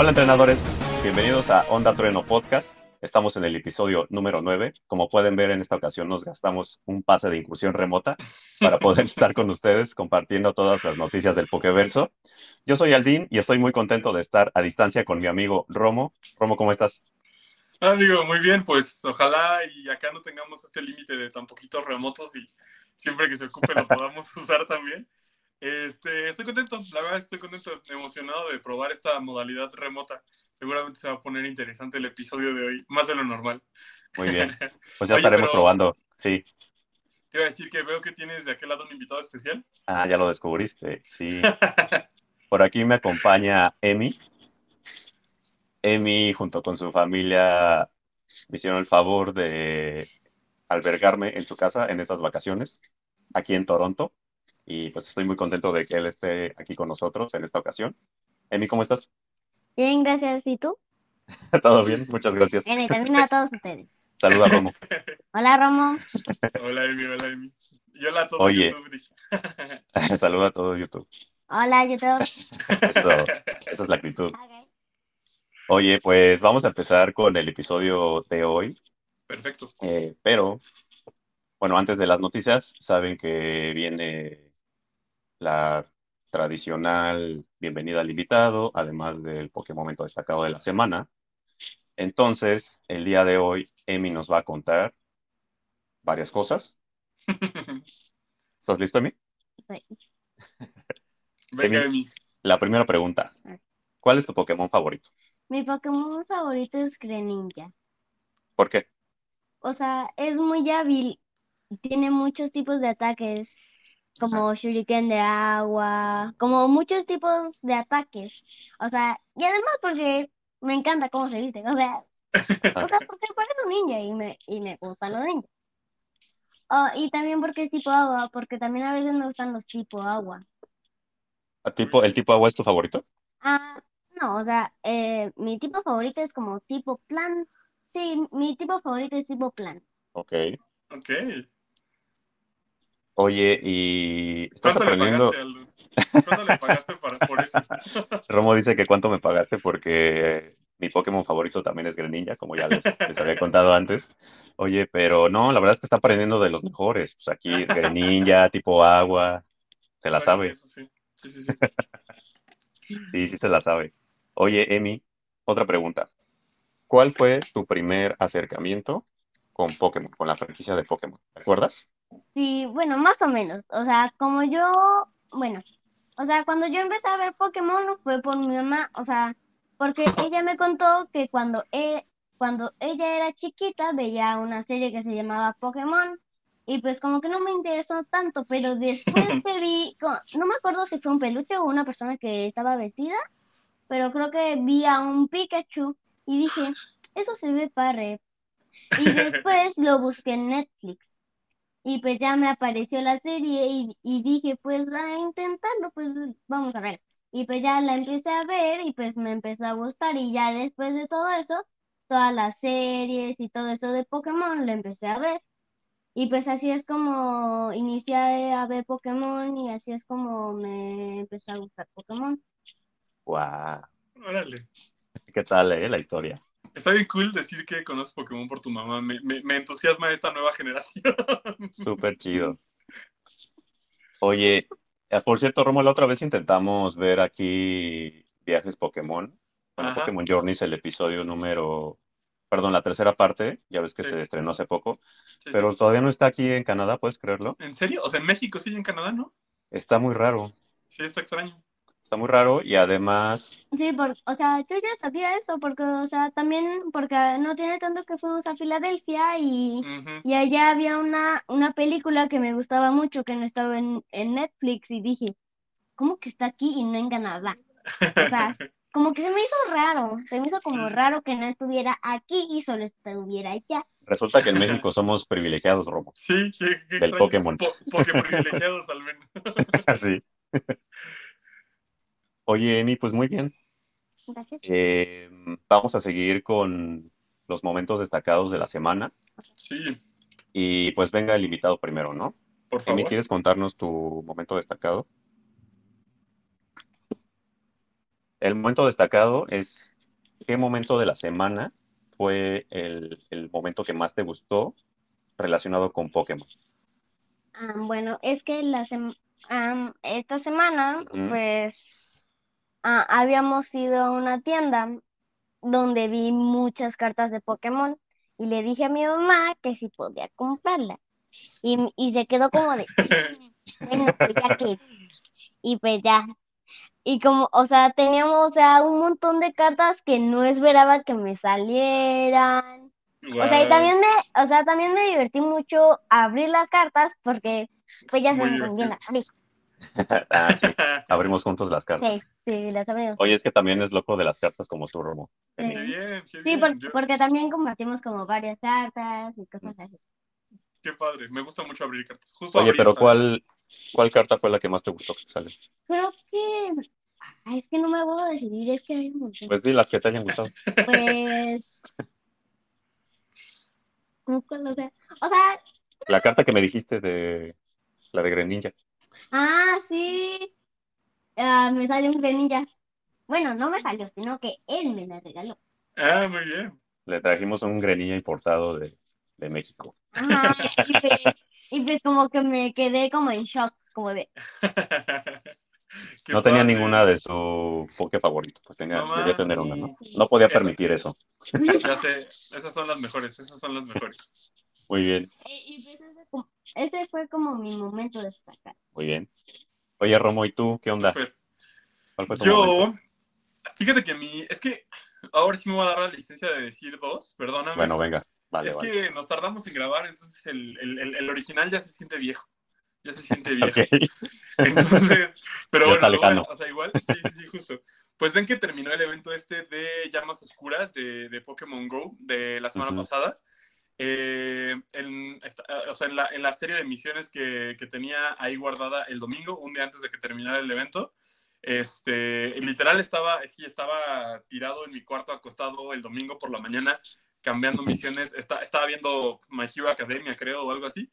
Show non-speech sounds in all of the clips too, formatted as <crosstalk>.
Hola entrenadores, bienvenidos a Onda Trueno Podcast. Estamos en el episodio número 9. Como pueden ver, en esta ocasión nos gastamos un pase de incursión remota para poder <laughs> estar con ustedes compartiendo todas las noticias del Pokeverso. Yo soy Aldín y estoy muy contento de estar a distancia con mi amigo Romo. Romo, ¿cómo estás? Ah, digo, muy bien, pues ojalá y acá no tengamos este límite de tan poquitos remotos y siempre que se ocupe lo <laughs> podamos usar también. Este, estoy contento, la verdad estoy contento, emocionado de probar esta modalidad remota. Seguramente se va a poner interesante el episodio de hoy, más de lo normal. Muy bien, <laughs> pues ya estaremos probando, sí. Te iba a decir que veo que tienes de aquel lado un invitado especial. Ah, ya lo descubriste, sí. <laughs> Por aquí me acompaña Emi. Emi, junto con su familia, me hicieron el favor de albergarme en su casa en estas vacaciones, aquí en Toronto. Y pues estoy muy contento de que él esté aquí con nosotros en esta ocasión. Emi, ¿cómo estás? Bien, gracias. ¿Y tú? <laughs> Todo bien, muchas gracias. Bien, y también a todos ustedes. Saluda, Romo. <laughs> Hola, Romo. <laughs> hola, Emi, hola, Emi. Y hola a todos Oye. YouTube. Saluda a todo YouTube. Hola, YouTube. Eso, esa es la actitud. Oye, pues vamos a empezar con el episodio de hoy. Perfecto. Eh, pero, bueno, antes de las noticias, saben que viene la tradicional bienvenida al invitado, además del Pokémon momento destacado de la semana. Entonces, el día de hoy, Emi nos va a contar varias cosas. <laughs> ¿Estás listo, Emi? Sí. <laughs> Venga, Emi. Emi. La primera pregunta. ¿Cuál es tu Pokémon favorito? Mi Pokémon favorito es Greninja. ¿Por qué? O sea, es muy hábil. Tiene muchos tipos de ataques, como Shuriken de agua, como muchos tipos de ataques. O sea, y además porque me encanta cómo se viste. O sea, o sea, porque parece un ninja y me, y me gustan los ninjas. Oh, y también porque es tipo agua, porque también a veces me gustan los tipo agua. ¿A tipo, ¿El tipo agua es tu favorito? Ah, no, o sea, eh, mi tipo favorito es como tipo plan. Sí, mi tipo favorito es tipo plan. Ok. Ok. Oye, ¿y estás ¿Cuánto le aprendiendo? pagaste, Aldo? ¿Cuánto le pagaste para, por eso? <laughs> Romo dice que cuánto me pagaste porque mi Pokémon favorito también es Greninja, como ya les, les había contado antes. Oye, pero no, la verdad es que está aprendiendo de los mejores. Pues aquí Greninja, <laughs> tipo agua, se la sabe. Sí, sí, sí. <laughs> Sí, sí se la sabe. Oye, Emi, otra pregunta. ¿Cuál fue tu primer acercamiento con Pokémon, con la franquicia de Pokémon? ¿Te acuerdas? Sí, bueno, más o menos. O sea, como yo, bueno, o sea, cuando yo empecé a ver Pokémon fue por mi mamá, o sea, porque ella me contó que cuando, e- cuando ella era chiquita veía una serie que se llamaba Pokémon y pues como que no me interesó tanto, pero después <laughs> que vi, no me acuerdo si fue un peluche o una persona que estaba vestida, pero creo que vi a un Pikachu y dije, eso se ve padre. Y después lo busqué en Netflix. Y pues ya me apareció la serie y, y dije, pues a intentarlo, pues vamos a ver. Y pues ya la empecé a ver y pues me empezó a gustar y ya después de todo eso, todas las series y todo eso de Pokémon lo empecé a ver. Y pues así es como inicié a ver Pokémon y así es como me empezó a gustar Pokémon. ¡Guau! Órale. ¿Qué tal, eh, la historia? Está bien cool decir que conoces Pokémon por tu mamá. Me, me, me entusiasma esta nueva generación. <laughs> Súper chido. Oye, eh, por cierto, Romo, la otra vez intentamos ver aquí Viajes Pokémon. Bueno, Ajá. Pokémon Journeys, el episodio número, perdón, la tercera parte, ya ves que Sí. se estrenó hace poco, Sí, sí. pero todavía no está aquí en Canadá, ¿puedes creerlo? ¿En serio? O sea, en México sí y en Canadá, ¿no? Está muy raro, Sí, está extraño. Está muy raro y además, Sí, por, o sea, yo ya sabía eso porque, o sea, también porque no tiene tanto que fuimos a Filadelfia y, y allá había una, una película que me gustaba mucho que no estaba en, en Netflix y dije, ¿cómo que está aquí y no en Canadá? O sea, <laughs> como que se me hizo raro, se me hizo como Sí. raro que no estuviera aquí y solo estuviera allá. resulta que en <laughs> México somos privilegiados, Romo. Sí, qué, qué Del extraño. Pokémon. Po- Poképrivilegiados al menos. <laughs> Sí. Oye, Emi, pues muy bien. Gracias. Eh, vamos a seguir con los momentos destacados de la semana. Sí, Y pues venga el invitado primero, ¿no? por Emi, favor. ¿quieres contarnos tu momento destacado? El momento destacado es qué momento de la semana fue el, el momento que más te gustó relacionado con Pokémon. Ah, bueno, es que la sem- esta semana, pues, ah, habíamos ido a una tienda donde vi muchas cartas de Pokémon y le dije a mi mamá que si podía comprarla. Y, y se quedó como de, bueno, pues ya que, y pues ya. Y como, o sea, teníamos, o sea, un montón de cartas que no esperaba que me salieran. O sea, y también me, o sea, también me divertí mucho abrir las cartas porque pues ya muy quién divertido. <laughs> Ah, sí, <laughs> abrimos juntos las cartas. Sí, sí, las abrimos. Oye, es que también es loco de las cartas como tú, Romo. Sí. bien, Sí, bien. por- Yo- porque también compartimos como varias cartas y cosas así. qué padre. Me gusta mucho abrir cartas. Justo Oye, pero. ¿cuál, ¿cuál carta fue la que más te gustó que sale? Creo que, ay, es que no me puedo decidir, es que hay un montón. Pues sí, las que te hayan gustado. Pues, <laughs> o sea, o sea, La carta que me dijiste de la de Greninja. Ah, sí, ah, me salió un Greninja. Bueno, no me salió, sino que él me la regaló. Ah, muy bien. Le trajimos un Greninja importado de, de México. Ajá, y pues, y pues como que me quedé como en shock, como de, <laughs> No tenía padre. ninguna de su Poké favorito, pues tenía, No debía tener una, ¿no? No podía permitir eso. Ya sé, esas son las mejores, esas son las mejores. Muy bien, y, y pues ese, fue como mi momento de destacar. muy bien. Oye, Romo, ¿y tú qué onda? Súper. ¿Cuál fue tu momento? Yo, fíjate que mi, es que ahora sí me voy a dar la licencia de decir dos, perdóname. Bueno, venga, vale, es vale. que nos tardamos en grabar, entonces el, el- el- el original ya se siente viejo. Ya se siente <laughs> viejo. Ok, Entonces, pero <laughs> bueno, a- o sea, igual, sí, sí, sí, justo. Pues ven que terminó el evento este de llamas oscuras de, de Pokémon Go de la semana pasada. Eh, en, esta- o sea, en, la, en la serie de misiones que, que tenía ahí guardada el domingo, un día antes de que terminara el evento, este, literal estaba, sí, estaba tirado en mi cuarto acostado el domingo por la mañana cambiando misiones, Está- estaba viendo My Hero Academia, creo, o algo así.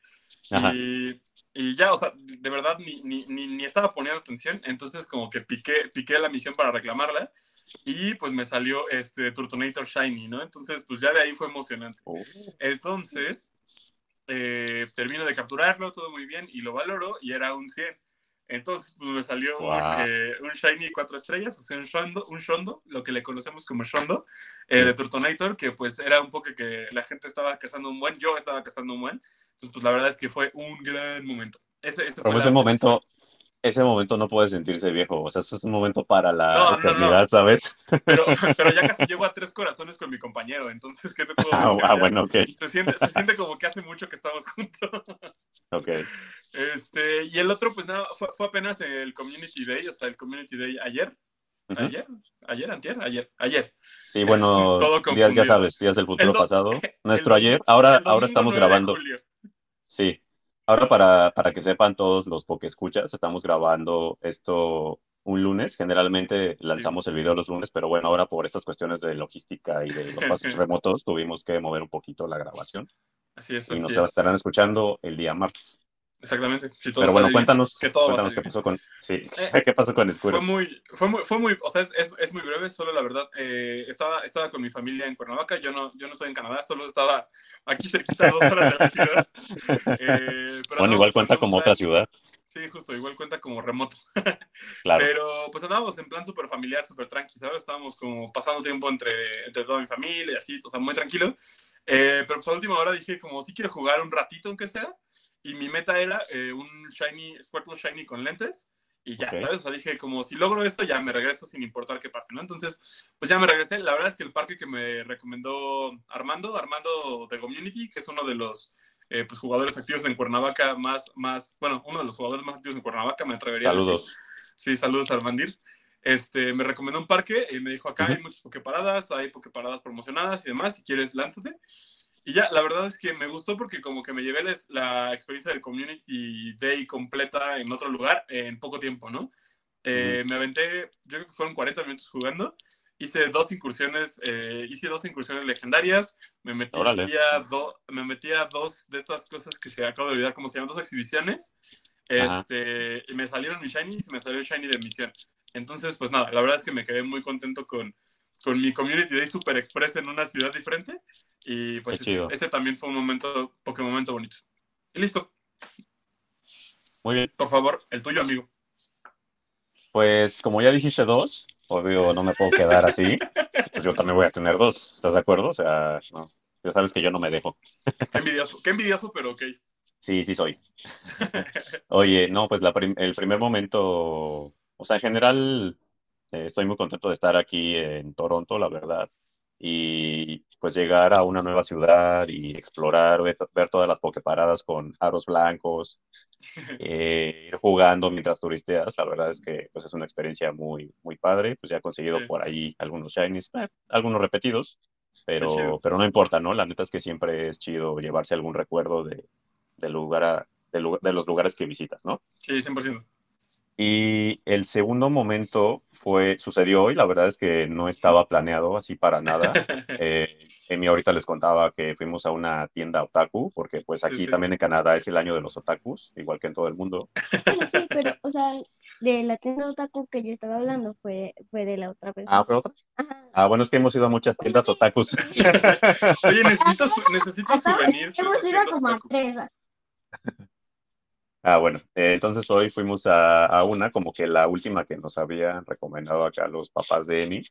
Y, y ya, o sea, de verdad ni, ni, ni, ni estaba poniendo atención, entonces como que piqué, piqué la misión para reclamarla y pues me salió este Turtonator Shiny, ¿no? Entonces pues ya de ahí fue emocionante. Oh, Entonces, eh, termino de capturarlo, todo muy bien, y lo valoro, y era un 100. Entonces, pues, me salió un, Wow. eh, un Shiny 4 estrellas, o sea, un Shondo, un Shondo, lo que le conocemos como Shondo, eh, de Turtonator, que pues era un poco que la gente estaba cazando un buen, yo estaba cazando un buen. Entonces, pues la verdad es que fue un gran momento. Ese, ese fue Pero ese momento, ese momento no puede sentirse viejo, o sea, eso es un momento para la No, no, no. eternidad, ¿sabes? Pero, <laughs> pero ya casi llego a tres corazones con mi compañero, entonces, ¿qué te puedo Ah, decir? ah, bueno, ok, Se siente, se siente como que hace mucho que estamos <laughs> juntos. ok. Este, y el otro, pues nada, fue, fue apenas el Community Day, o sea, el Community Day ayer. ¿Ayer? ¿Ayer? ¿Antier? Ayer. Ayer. Sí, bueno, <laughs> Todo días, ya sabes, días del futuro pasado. Nuestro El ayer, ahora, ahora estamos 9 de grabando. Sí, ahora para, para que sepan todos los que escuchas, estamos grabando esto un lunes. Generalmente lanzamos el video los lunes, pero bueno, ahora por estas cuestiones de logística y de los <laughs> pasos remotos tuvimos que mover un poquito la grabación Así es. y nos así es. estarán escuchando el día martes. Exactamente. Si todo Pero bueno, cuéntanos, que todo cuéntanos qué pasó con, sí, Eh, <laughs> qué pasó con Fue Squirrel. muy, fue muy, fue muy, o sea, es, es, es muy breve, solo la verdad, eh, estaba, estaba con mi familia en Cuernavaca, yo no, yo no estoy en Canadá, solo estaba aquí cerquita, dos horas de la <laughs> ciudad. Eh, pero Bueno, no, igual fue cuenta como otra ciudad, Sí, justo, igual cuenta como remoto. <laughs> claro. Pero pues andábamos en plan súper familiar, súper tranqui, ¿sabes? Estábamos como pasando tiempo entre, entre toda mi familia y así, o sea, muy tranquilo. Eh, pero pues a última hora dije como, sí quiero jugar un ratito aunque sea. Y mi meta era eh, un Shiny, Squirtle Shiny con lentes. Y ya, Ok. ¿sabes? O sea, dije como, si logro esto, ya me regreso sin importar qué pase, ¿no? Entonces, pues ya me regresé. La verdad es que el parque que me recomendó Armando, Armando de Community, que es uno de los eh, pues, jugadores activos en Cuernavaca más, más, bueno, uno de los jugadores más activos en Cuernavaca, me atrevería a decir. Saludos. Sí, saludos Armandir. Este, me recomendó un parque y me dijo, acá hay Ujú. muchas pokeparadas, hay pokeparadas promocionadas y demás, si quieres, lánzate. Y ya, la verdad es que me gustó porque como que me llevé la experiencia del Community Day completa en otro lugar en poco tiempo, ¿no? Eh, Me aventé, yo creo que fueron 40 minutos jugando, hice dos incursiones, eh, hice dos incursiones legendarias, me metí, a do- me metí a dos de estas cosas que se acabo de olvidar cómo se llaman, dos exhibiciones, este, y me salieron mis shinies y me salió el shiny de misión. Entonces, pues nada, la verdad es que me quedé muy contento con, con mi Community Day Super Express en una ciudad diferente. Y pues ese, ese, también fue un momento, Pokémon momento bonito. Y listo. Muy bien. Por favor, el tuyo, amigo. Pues como ya dijiste dos, obvio no me puedo quedar así. Pues yo también voy a tener dos. ¿Estás de acuerdo? O sea, no, ya sabes que yo no me dejo. Qué envidioso, qué envidioso pero ok. Sí, sí soy. Oye, no, pues la el primer momento, o sea, en general estoy muy contento de estar aquí en Toronto, la verdad. Y pues llegar a una nueva ciudad y explorar, ver, todas las pokeparadas con aros blancos, <laughs> eh, ir jugando mientras turisteas, la verdad es que pues es una experiencia muy, muy padre. Pues ya he conseguido por ahí algunos shinies, eh, algunos repetidos, pero, pero no importa, ¿no? La neta es que siempre es chido llevarse algún recuerdo de, del lugar de, los lugares que visitas, ¿no? Sí, 100%. Y el segundo momento fue, sucedió hoy, la verdad es que no estaba planeado así para nada. <laughs> eh, Emi ahorita les contaba que fuimos a una tienda otaku, porque pues aquí también en Canadá es el año de los otakus, igual que en todo el mundo. Sí, pero, o sea, de la tienda otaku que yo estaba hablando fue, fue de la otra persona. Ah, ¿fue otra? Ah, bueno, es que hemos ido a muchas tiendas otakus. <laughs> Oye, necesito, necesito souvenirs. Hemos ido a tomar tres. Ah, bueno, eh, entonces hoy fuimos a, a, una, como que la última que nos habían recomendado acá los papás de Emi.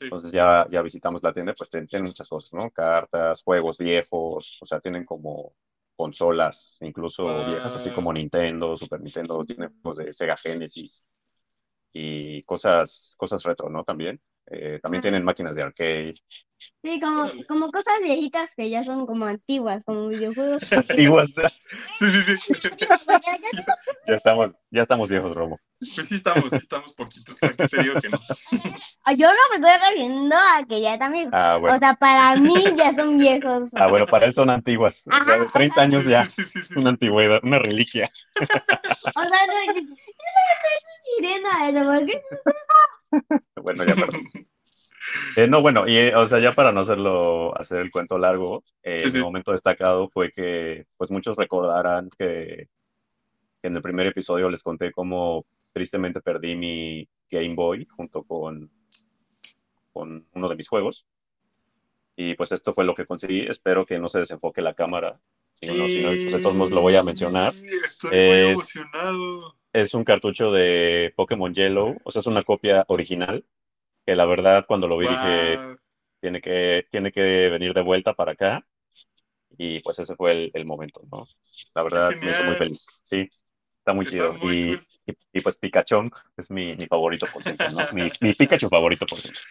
Entonces ya, ya visitamos la tienda, pues tienen, muchas cosas, ¿no? Cartas, juegos viejos, o sea, tienen como consolas, incluso viejas, así como Nintendo, Super Nintendo, tienen juegos de Sega Genesis y cosas, cosas retro, ¿no? También. Eh, también tienen máquinas de arcade. Sí, como, como cosas viejitas que ya son como antiguas, como videojuegos. <laughs> antiguas. Sí, sí, sí. <laughs> <laughs> ya, estamos, ya estamos viejos, Romo. Pues sí estamos, sí estamos poquitos. Aquí te digo que no. Yo no me estoy refiriendo a que ya también. Ah, bueno. O sea, para mí ya son viejos. Ah, bueno, para él son antiguas. o sea, de 30 años ya. Sí, sí, sí, una antigüedad, una reliquia. o sea, no, yo no estoy refiriendo a eso, porque bueno, ya perdón. Eh, no, bueno, y o sea, ya para no hacerlo, hacer el cuento largo, eh, el momento destacado fue que, pues muchos recordarán que, en el primer episodio les conté cómo tristemente perdí mi Game Boy junto con, con uno de mis juegos. Y pues esto fue lo que conseguí. Espero que no se desenfoque la cámara. Si no, si no, pues de todos modos lo voy a mencionar. Estoy muy emocionado es un cartucho de Pokémon Yellow, o sea, es una copia original, que la verdad cuando lo vi dije, tiene que, tiene que venir de vuelta para acá, y pues ese fue el, momento, ¿no? La verdad me hizo muy feliz, sí, está muy chido. y, y, pues Pikachu es mi, mi favorito por siempre, ¿no? Mi, mi Pikachu favorito por siempre.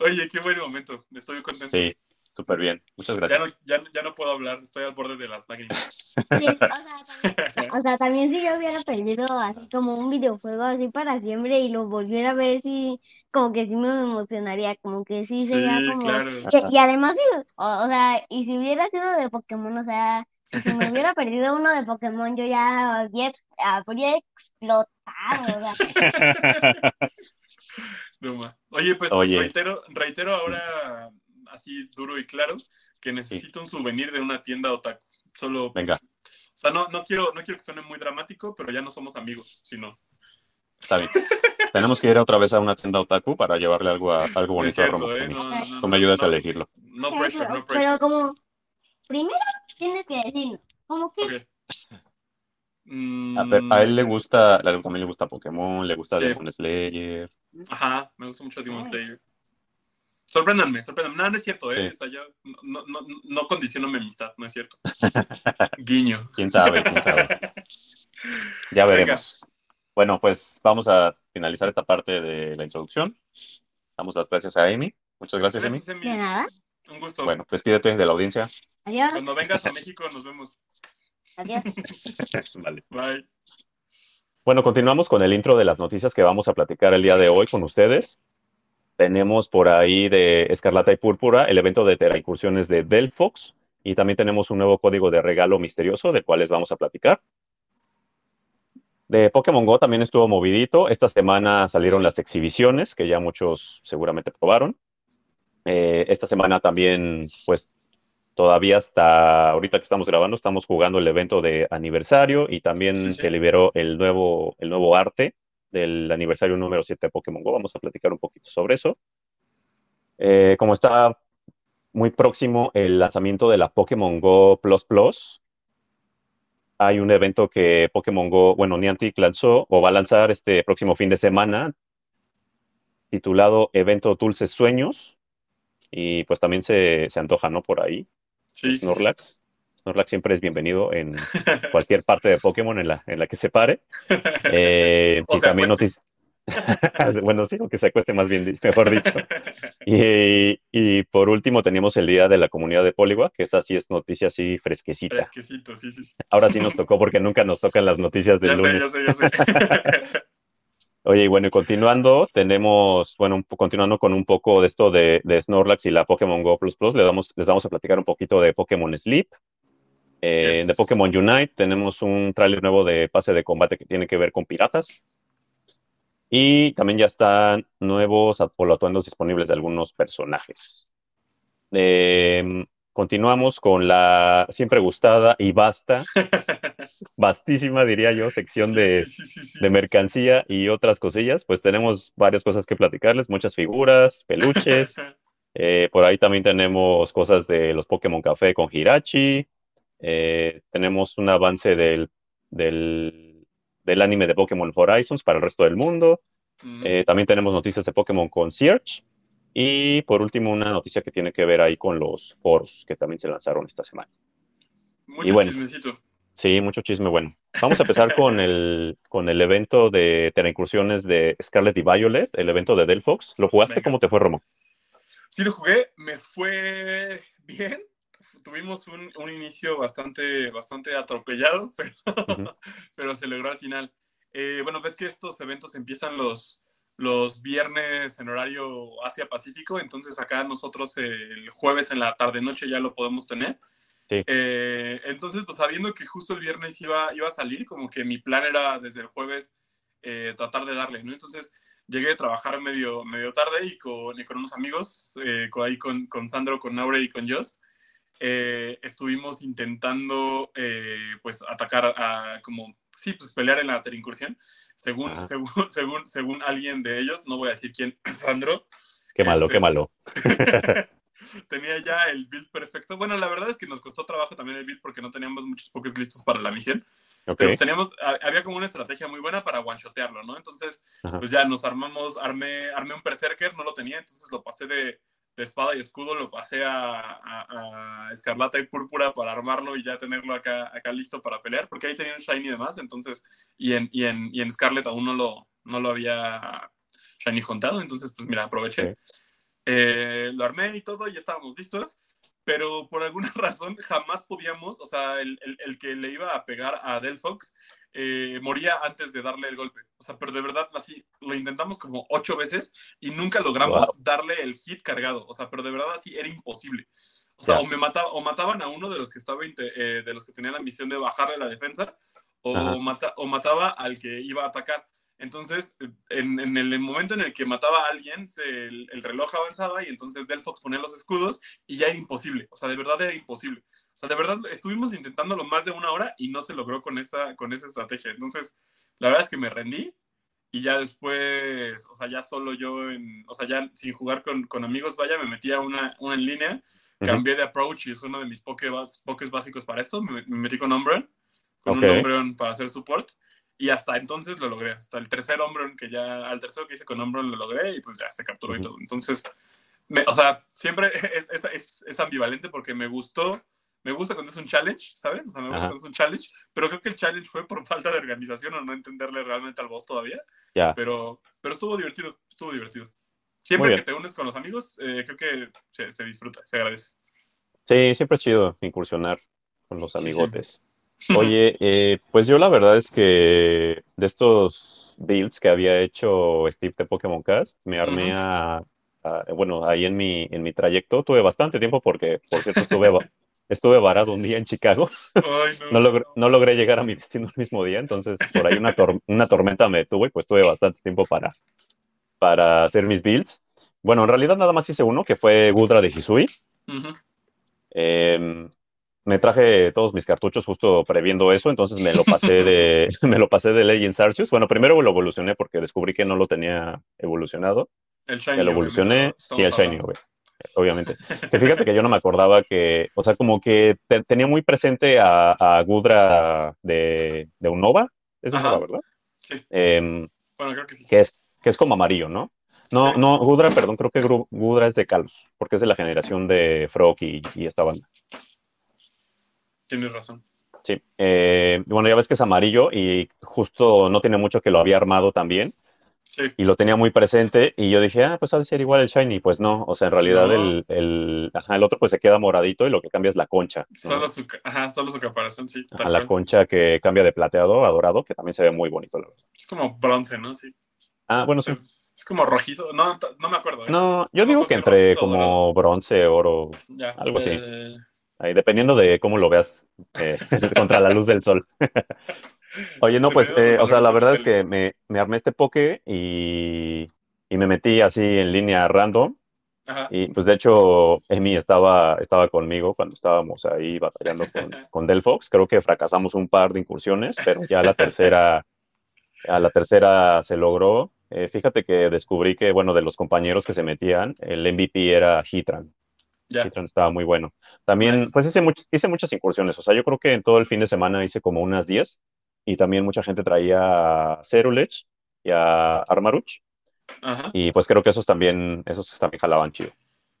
Oye, qué buen momento, estoy contento. Sí, Súper bien, muchas gracias. Ya no, ya, ya no, puedo hablar, estoy al borde de las lágrimas. o, sea, también, si yo hubiera perdido así como un videojuego así para siempre y lo volviera a ver, sí, como que sí me emocionaría, como que sí sería como... Claro. y además, o, sea, y si hubiera sido de Pokémon, o sea, si me hubiera perdido uno de Pokémon, yo ya habría, habría explotado, o sea. <laughs> No, Oye, pues reitero, reitero ahora así duro y claro que necesito un souvenir de una tienda otaku. Solo. Venga. O sea, no, no, quiero, no quiero que suene muy dramático, pero ya no somos amigos, sino. Está bien. <laughs> Tenemos que ir otra vez a una tienda otaku para llevarle algo, a, algo bonito a Roma. ¿eh? Tú me ayudas a elegirlo. No pressure, no pressure. Pero como, primero tienes que decirlo. Como que. Mm. A, él le gusta, a él también le gusta Pokémon, le gusta Demon Slayer. Ajá, me gusta mucho Demon Slayer. Sorpréndanme, sorpréndanme. No, no es cierto, ¿eh? O sea, yo no, no, no condiciono mi amistad, no es cierto. <laughs> Guiño. ¿Quién sabe? ¿Quién sabe? ya veremos. Bueno, pues vamos a finalizar esta parte de la introducción. Damos las gracias a Amy. Muchas gracias, Amy. De nada. Un gusto. Bueno, despídete de la audiencia. Adiós. Cuando vengas a México nos vemos. Adiós. <laughs> vale. Bye. Bueno, continuamos con el intro de las noticias que vamos a platicar el día de hoy con ustedes. Tenemos por ahí de Escarlata y Púrpura el evento de Incursiones de Delphox y también tenemos un nuevo código de regalo misterioso del cual les vamos a platicar. De Pokémon Go también estuvo movidito. Esta semana salieron las exhibiciones que ya muchos seguramente probaron. Eh, esta semana también, pues todavía hasta ahorita que estamos grabando, estamos jugando el evento de aniversario y también se liberó el nuevo, el nuevo arte del aniversario número 7 de Pokémon Go. Vamos a platicar un poquito sobre eso. Eh, como está muy próximo el lanzamiento de la Pokémon Go Plus Plus, hay un evento que Pokémon Go, bueno, Niantic lanzó o va a lanzar este próximo fin de semana, titulado Evento Dulces Sueños. Y pues también se, se antoja, ¿no? Por ahí. Sí, sí, Snorlax. Snorlax siempre es bienvenido en <laughs> cualquier parte de Pokémon en la, en la que se pare. Eh, y sea, también pues, noticias. <laughs> bueno, sí, o que se acueste más bien, mejor dicho. <laughs> Y, y por último teníamos el Día de la Comunidad de Poliwa, que esa sí es noticia así fresquecita. Fresquecito, sí, sí, sí. Ahora sí nos tocó porque nunca nos tocan las noticias del Ya sé, ya lunes. sé, ya sé. Oye, y bueno, y continuando, tenemos, bueno, un continuando con un poco de esto de, de Snorlax y la Pokémon Go Plus Plus, les vamos, les vamos a platicar un poquito de Pokémon Sleep. Eh, Yes. De Pokémon Unite tenemos un tráiler nuevo de pase de combate que tiene que ver con piratas. Y también ya están nuevos atuendos disponibles de algunos personajes. Eh, continuamos con la siempre gustada y vasta, <laughs> vastísima diría yo, sección de, sí, sí, sí, sí. de mercancía y otras cosillas. Pues tenemos varias cosas que platicarles, muchas figuras, peluches. <laughs> Eh, por ahí también tenemos cosas de los Pokémon Café con Hirachi. Eh, tenemos un avance del, del, del anime de Pokémon Horizons para el resto del mundo. Mm, Eh, también tenemos noticias de Pokémon Concierge. Y por último, una noticia que tiene que ver ahí con los foros que también se lanzaron esta semana. Mucho bueno. chismecito. Sí, mucho chisme bueno. Vamos a empezar con <laughs> el, con el evento de Incursiones de Scarlet y Violet, el evento de Delphox. ¿Lo jugaste? Venga. ¿Cómo te fue, Romo? Sí lo jugué, me fue bien. Tuvimos un, un inicio bastante, bastante atropellado, <laughs> pero, Ujú. pero se logró al final. Eh, bueno, ves que estos eventos empiezan los, los viernes en horario Asia-Pacífico, entonces acá nosotros el jueves en la tarde-noche ya lo podemos tener. Sí. Eh, entonces, pues sabiendo que justo el viernes iba, iba a salir, como que mi plan era desde el jueves eh, tratar de darle, ¿no? Entonces llegué a trabajar medio, medio tarde y con, y con unos amigos, eh, con, ahí con, con Sandro, con Naure y con Joss, eh, estuvimos intentando eh, pues atacar a como, sí, pues pelear en la terincursión. Según, Ajá. según, <laughs> según, según alguien de ellos, no voy a decir quién, <clears throat> Sandro, Qué malo, Este- qué malo. <laughs> tenía ya el build perfecto. Bueno, la verdad es que nos costó trabajo también el build porque no teníamos muchos pokés listos para la misión. Pero pues teníamos, ha- había como una estrategia muy buena para one-shotearlo, ¿no? Entonces, Ajá. pues ya nos armamos, armé, armé un Berserker, no lo tenía, entonces lo pasé de, de espada y escudo, lo pasé a, a- a escarlata y púrpura para armarlo y ya tenerlo acá, acá listo para pelear, porque ahí tenía un shiny y demás, entonces, y en, y en, y en Scarlet aún no lo, no lo había shiny juntado, entonces, pues mira, aproveché. Eh, lo armé y todo, y ya estábamos listos, pero por alguna <laughs> razón jamás podíamos, o sea, el, el- el que le iba a pegar a Delphox eh, moría antes de darle el golpe. O sea, pero de verdad, así, lo intentamos como ocho veces y nunca logramos Wow. darle el hit cargado. O sea, pero de verdad así era imposible. O sea, Ya. o, me mataba, o mataban a uno de los que estaba eh, de los que tenían la misión de bajarle la defensa, o, mata- o mataba al que iba a atacar. Entonces, en, en el momento en el que mataba a alguien, se- el, el reloj avanzaba y entonces Delphox ponía los escudos y ya era imposible. O sea, de verdad era imposible. O sea, de verdad estuvimos intentándolo más de una hora y no se logró con esa, con esa estrategia. Entonces, la verdad es que me rendí y ya después, o sea, ya solo yo, en, o sea, ya sin jugar con, con amigos, vaya, me metí a una, una en línea, Ujú. cambié de approach y es uno de mis pokés, pokés básicos para esto. Me, me metí con Umbreon, con Ok. un Umbreon para hacer support. Y hasta entonces lo logré. Hasta el tercer Umbreon que ya, al tercero que hice con Umbreon lo logré y pues ya se capturó y Ujú. todo. Entonces, me- o sea, siempre <laughs> es, es, es, es ambivalente porque me gustó, me gusta cuando es un challenge, ¿sabes? O sea, me gusta Ajá. cuando es un challenge, pero creo que el challenge fue por <laughs> falta de organización o no entenderle realmente al boss todavía. Ya. Pero, pero estuvo divertido, estuvo divertido. Siempre que te unes con los amigos, eh, creo que se, se disfruta, se agradece. Sí, siempre es chido incursionar con los Sí, sí. amigotes. <laughs> Oye, eh, pues yo la verdad es que de estos builds que había hecho Steve de Pokémon Cast, me armé Ujú. a, a- bueno, ahí en mi, en mi trayecto tuve bastante tiempo porque, por cierto, estuve, <laughs> estuve varado un día en Chicago. Ay, no, No logré, no logré llegar a mi destino el mismo día, entonces por ahí una, tor- una tormenta me detuvo y pues tuve bastante tiempo para, para hacer mis builds. Bueno, en realidad nada más hice uno, que fue Gudra de Hisui. Eh, me traje todos mis cartuchos justo previendo eso, entonces me lo pasé de, <laughs> <laughs> me lo pasé de Legends Arceus. Bueno, primero lo evolucioné porque descubrí que no lo tenía evolucionado. El Shiny. Lo evolucioné, sí, el Shiny, güey. Obviamente. Que fíjate que yo no me acordaba que, o sea, como que te- tenía muy presente a, a Gudra de, de Unova, es. Unova, ¿verdad? Sí, Em, bueno, creo que sí. que es, que es como amarillo, ¿no? No, Sí. no, Gudra, perdón, creo que Gudra es de Kalos, porque es de la generación de Frog y, y esta banda. Tienes razón. Sí. Eh, bueno, ya ves que es amarillo y justo no tiene mucho que lo había armado también Sí. y lo tenía muy presente y yo dije, ah, pues ha de ser igual el Shiny. Pues no, o sea, en realidad No. el, el, ajá, el otro pues se queda moradito y lo que cambia es la concha. ¿no? Solo su, ajá, solo su caparazón, sí. Ajá, la concha que cambia de plateado a dorado, que también se ve muy bonito, la verdad. Es como bronce, ¿no? Sí. Ah, bueno, sí. Es como rojizo. No, no me acuerdo. ¿eh? No, yo digo que entre como bronce, oro, Ya. algo así. eh, ahí, dependiendo de cómo lo veas eh, <laughs> contra la luz del sol. <laughs> Oye, no, pues, eh, o sea, la verdad es que me, me armé este poke y, y me metí así en línea random. Ajá. Y pues de hecho, Emi estaba, estaba conmigo cuando estábamos ahí batallando con, <laughs> con Delphox. Creo que fracasamos un par de incursiones, pero ya la tercera, a la tercera se logró. Eh, fíjate que descubrí que, bueno, de los compañeros que se metían, el MVP era Hitran. Ya. Hitran estaba muy bueno. También, Nice. pues hice, much- hice muchas incursiones. O sea, yo creo que en todo el fin de semana hice como unas 10. Y también mucha gente traía a Cerulech y a Armaruch. Ajá. Y pues creo que esos también, esos también jalaban chido.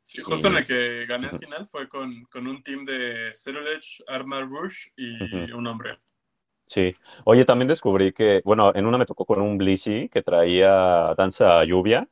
Sí, justo y- en el que gané al final fue con, con un team de Cerulege, Armor Rush y un hombre. Sí. Oye, también descubrí que, bueno, en una me tocó con un Blissey que traía danza lluvia.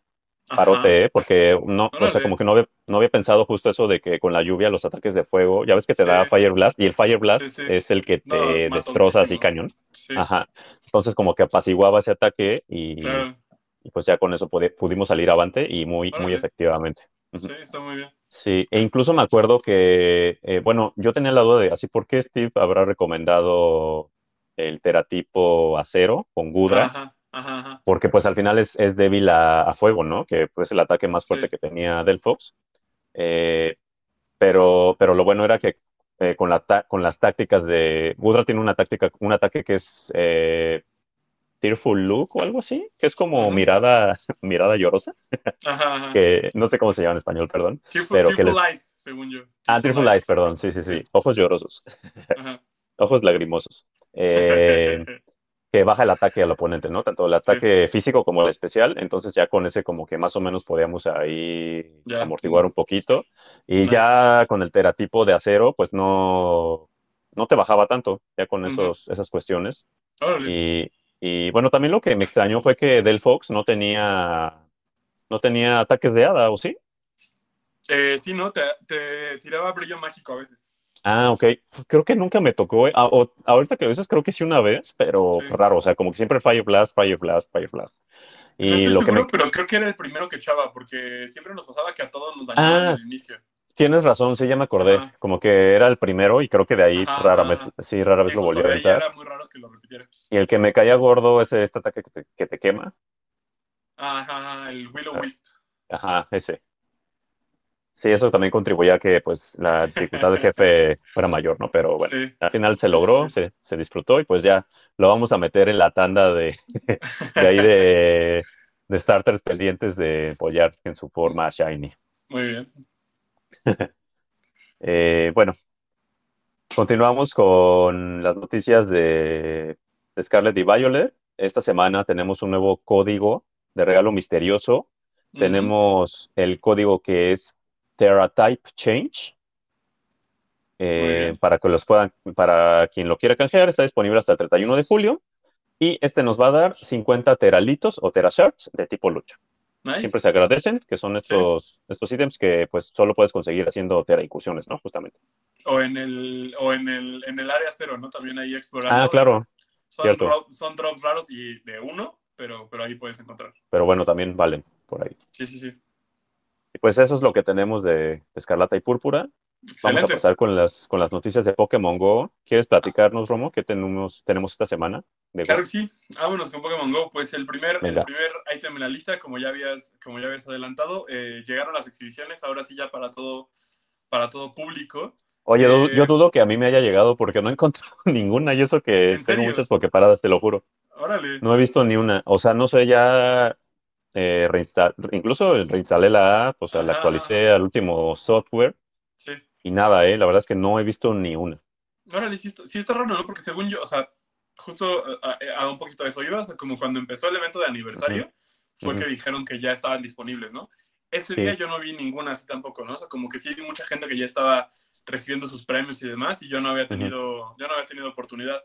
Parote, ¿eh? porque no, o sea, como que no había, no había pensado justo eso de que con la lluvia los ataques de fuego, ya ves que te Sí. da Fire Blast y el Fire Blast Sí, sí. es el que No, te destroza así cañón. Ajá. Entonces como que apaciguaba ese ataque y, claro. y pues ya con eso pudi- pudimos salir avante y muy, muy efectivamente. Sí, está muy bien. Sí, e incluso me acuerdo que, eh, bueno, yo tenía la duda de así, ¿por qué Steve habrá recomendado el teratipo acero con Gudra? Ajá, ajá, ajá. Porque pues al final es, es débil a, a fuego, ¿no? Que pues el ataque más fuerte Sí. que tenía Delphox. Eh, pero, pero lo bueno era que eh, con, la con las tácticas de... Gudra tiene una táctica, un ataque que es eh, Tearful Look o algo así, que es como mirada, <laughs> mirada llorosa, Ajá, ajá. que no sé cómo se llama en español, perdón. Tearful, pero que les- Eyes, según yo. Ah, Tearful Eyes, perdón, sí, sí, sí, ojos llorosos, Ajá. <laughs> ojos lagrimosos. Eh, <laughs> que baja el ataque al oponente, ¿no? Tanto el Sí. ataque físico como el especial. Entonces ya con ese como que más o menos podíamos ahí amortiguar un poquito. Y Nice. ya con el teratipo de acero, pues no, no te bajaba tanto, ya con esos, esas cuestiones. Y, y bueno, también lo que me extrañó fue que Del Fox no tenía, no tenía ataques de hada, ¿o sí? Eh, sí, ¿no? Te, te tiraba brillo mágico a veces. Ah, ok. Creo que nunca me tocó. eh. Ah, o- ahorita que lo dices, creo que sí una vez, pero Sí. raro. O sea, como que siempre Fire Blast, Fire Blast, Fire Blast. no Y estoy lo que me, seguro, pero creo que era el primero que echaba, porque siempre nos pasaba que a todos nos dañaban Ah, al inicio. Tienes razón, sí, ya me acordé. Ajá. Como que era el primero y creo que de ahí Ajá, rara ajá, vez, sí, rara Sí, vez lo volvió a aventar. era muy raro que lo repitiera. Y el que me caía gordo es este ataque que te, que te quema. Ajá, ajá, el Willow Ah. Wisp. Ajá, ese. Sí, eso también contribuía a que pues la dificultad del jefe fuera mayor, ¿no? Pero bueno, Sí. al final se logró, sí. Se, se disfrutó y pues ya lo vamos a meter en la tanda de, <laughs> de ahí de, de starters pendientes de Pollar en su forma shiny. Muy bien. <laughs> Eh, bueno, continuamos con las noticias de, de Scarlet y Violet. Esta semana tenemos un nuevo código de regalo misterioso. Tenemos el código que es TerraType Change. Eh, para que los puedan, para quien lo quiera canjear, está disponible hasta el 31 de julio. Y este nos va a dar 50 teralitos o terashards de tipo lucha. Nice. Siempre se agradecen, que son estos, estos ítems que pues solo puedes conseguir haciendo tera incursiones, ¿no? Justamente. O en el, o en el, en el área cero, ¿no? También ahí explorando. Ah, claro, Son, cierto. dro- son drops raros y de uno, pero, pero ahí puedes encontrar. pero bueno, también valen por ahí. Sí, sí, sí. Y pues eso es lo que tenemos de, Escarlata y Púrpura. Vamos a pasar con las, con las noticias de Pokémon Go. ¿Quieres platicarnos, Romo, qué tenemos, tenemos esta semana? Claro que sí. Vámonos con Pokémon Go. Pues el primer, el primer ítem en la lista, como ya habías, como ya habías adelantado, eh, llegaron las exhibiciones, ahora sí ya para todo, para todo público. Oye, du- Eh, yo dudo que a mí me haya llegado porque no he encontrado <laughs> ninguna y eso que ¿En tengo serio? muchas pokeparadas, te lo juro. Órale. No he visto ni una. O sea, no sé, ya eh, incluso reinstalé la app, o sea, la actualicé al último software Sí. y nada, eh. La verdad es que no he visto ni una. Órale, sí sí está raro, ¿no? Porque según yo, o sea, justo a, a un poquito de eso iba, o sea, como cuando empezó el evento de aniversario, fue que dijeron que ya estaban disponibles, ¿no? Ese día yo no vi ninguna así tampoco, ¿no? O sea, como que sí vi mucha gente que ya estaba recibiendo sus premios y demás, y yo no había tenido, yo no había tenido oportunidad.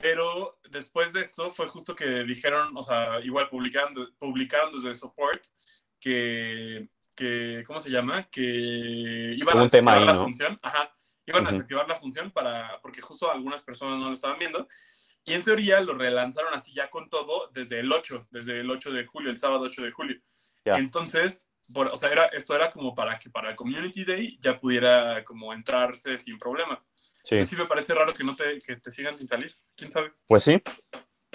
Pero después de esto fue justo que dijeron, o sea, igual publicaron, publicaron desde Support que, que ¿cómo se llama? Que iban a desactivar ahí, la función, ajá, iban a Ujú. desactivar la función para, porque justo algunas personas no lo estaban viendo, y en teoría lo relanzaron así ya con todo desde el 8, desde el 8 de julio, el sábado 8 de julio. Entonces, por, o sea, era, esto era como para que para el Community Day ya pudiera como entrarse sin problema. Sí. Sí me parece raro que no te, que te sigan sin salir. ¿Quién sabe? Pues sí.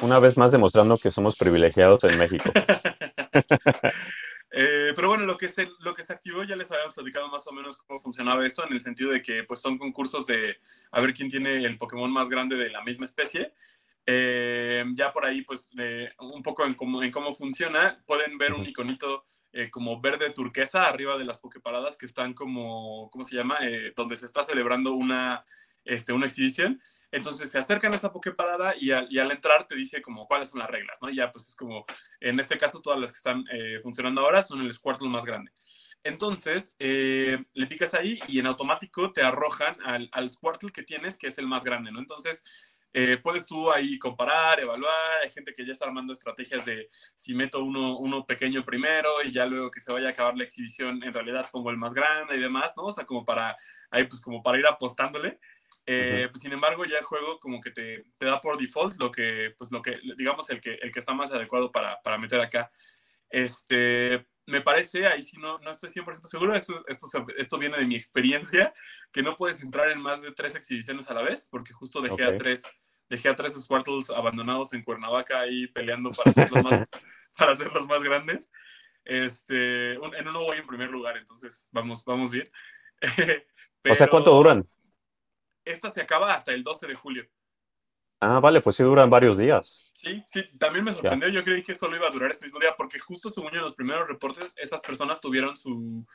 Una vez más demostrando que somos privilegiados en México. <laughs> Eh, pero bueno, lo que, se, lo que se activó ya les habíamos platicado más o menos cómo funcionaba esto, en el sentido de que pues son concursos de a ver quién tiene el Pokémon más grande de la misma especie. Eh, ya por ahí, pues eh, un poco en cómo, en cómo funciona, pueden ver un iconito eh, como verde turquesa arriba de las Poképaradas que están como, ¿cómo se llama? Eh, donde se está celebrando una, este, una exhibición. Entonces se acercan a esa Poképarada y, al- y al entrar te dice como cuáles son las reglas, ¿no? Ya pues es como, en este caso todas las que están eh, funcionando ahora son el Squirtle más grande. Entonces, eh, le picas ahí y en automático te arrojan al, al Squirtle que tienes, que es el más grande, ¿no? Entonces, eh, puedes tú ahí comparar, evaluar. Hay gente que ya está armando estrategias de si meto uno, uno pequeño primero y ya luego que se vaya a acabar la exhibición, en realidad pongo el más grande y demás, ¿no? O sea, como para, ahí pues como para ir apostándole. Eh, pues, sin embargo, ya el juego como que te, te da por default lo que, pues lo que, digamos, el que, el que está más adecuado para, para meter acá. Este, me parece, ahí sí no, no estoy 100% seguro, esto, esto, esto viene de mi experiencia, que no puedes entrar en más de tres exhibiciones a la vez, porque justo dejé a Ok. tres, dejé a tres Squirtles abandonados en Cuernavaca ahí peleando para hacerlos más, <laughs> para hacerlos más grandes. Este, un- en uno voy en primer lugar, entonces vamos, vamos bien. <laughs> O sea, ¿cuánto Pero duran? Esta se acaba hasta el 12 de julio. Ah, vale, pues sí duran varios días. Sí, sí, también me sorprendió. Yo creí que solo iba a durar ese mismo día, porque justo según yo en los primeros reportes, esas personas tuvieron su,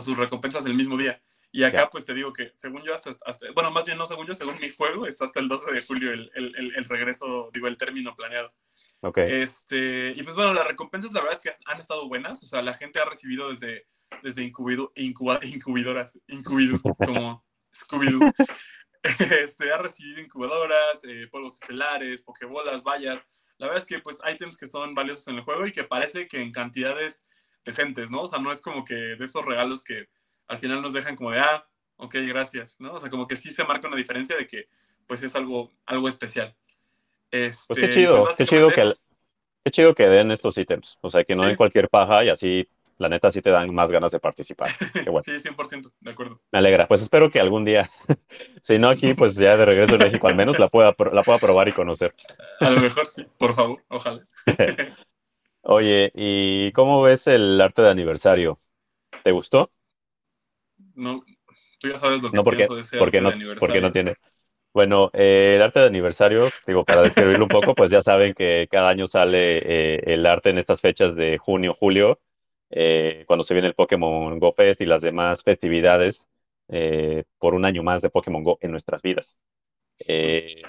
sus recompensas el mismo día. Y acá, Ya. pues te digo que según yo, hasta, hasta- bueno, más bien no según yo, según mi juego, es hasta el 12 de julio el, el, el- el regreso, digo, el término planeado. Ok. Este, y pues bueno, las recompensas la verdad es que han estado buenas. O sea, la gente ha recibido desde, desde incubido, incuba- <laughs> incubidoras, incubido, como Scooby-Doo. <laughs> Este, ha recibido incubadoras, eh, polvos estelares, pokebolas, vallas. La verdad es que pues ítems que son valiosos en el juego y que parece que en cantidades decentes, ¿no? O sea, no es como que de esos regalos que al final nos dejan como de, ah, ok, gracias, ¿no? O sea, como que sí se marca una diferencia de que pues es algo, algo especial. Este, Pues qué y, chido, pues, qué chido que, qué chido que den estos ítems. O sea, que no Sí. den cualquier paja y así, la neta, sí te dan más ganas de participar. <laughs> Qué bueno. Sí, 100%, de acuerdo. Me alegra. Pues espero que algún día, <laughs> si no aquí, pues ya de regreso en México, al menos la pueda, la pueda probar y conocer. A lo mejor sí, por favor, ojalá. <laughs> Oye, ¿y cómo ves el arte de aniversario? ¿Te gustó? No, tú ya sabes lo que No, porque, pienso de ese porque arte no, de aniversario. porque no tiene. Bueno, eh, el arte de aniversario, digo, para describirlo un poco, pues ya saben que cada año sale eh, el arte en estas fechas de junio, julio, eh, cuando se viene el Pokémon Go Fest y las demás festividades eh, por un año más de Pokémon Go en nuestras vidas. Eh,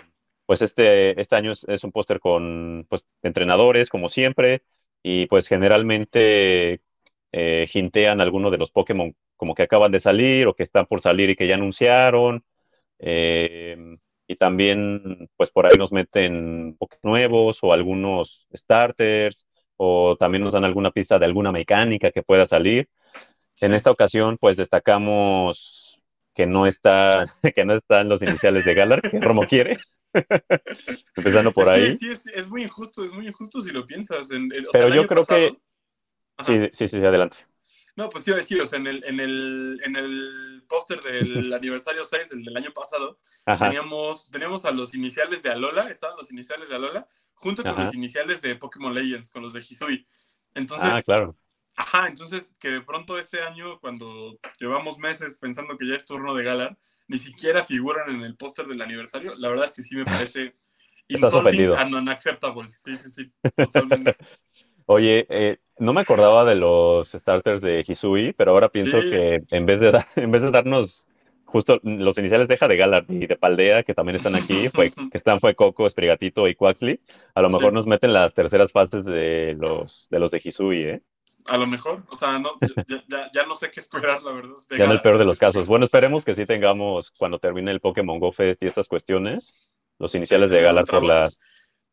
pues este, este año es, un póster con pues, entrenadores, como siempre, y pues generalmente hintean algunos de los Pokémon como que acaban de salir o que están por salir y que ya anunciaron. Eh, y también, pues por ahí nos meten nuevos o algunos starters, o también nos dan alguna pista de alguna mecánica que pueda salir. En Sí. esta ocasión, pues destacamos que no está, <laughs> que no están los iniciales de Galar, que Romo quiere. <laughs> Empezando por que ahí. Sí, es, es muy injusto, es muy injusto si lo piensas. En, el- o sea, Pero yo creo que- pasado- Ajá. Sí, sí, sí, adelante. No, pues iba a decir, o sea, en el, en el, en el póster del <laughs> aniversario 6, el del año pasado, Ajá, teníamos, teníamos a los iniciales de Alola, estaban los iniciales de Alola, junto con Ajá. los iniciales de Pokémon Legends, con los de Hisui. Entonces, ah, claro. Ajá, entonces que de pronto este año, cuando llevamos meses pensando que ya es turno de Galar, ni siquiera figuran en el póster del aniversario, la verdad es que sí me parece <laughs> insulting and unacceptable. Sí, sí, sí, totalmente. <laughs> Oye, eh, no me acordaba de los starters de Hisui, pero ahora pienso Sí. que en vez de, <laughs> en vez de darnos justo los iniciales de de Galar y de Paldea, que también están aquí, fue, <laughs> que están fue Coco, Esprigatito y Quaxley, a lo mejor Sí. nos meten las terceras fases de los de los de Hisui, ¿eh? A lo mejor, o sea, no, ya, ya, ya no sé qué esperar, la verdad. Ya en el peor de los casos. Bueno, esperemos que sí tengamos, cuando termine el Pokémon Go Fest y estas cuestiones, los iniciales Sí, de Galar por la, Ultrabonus.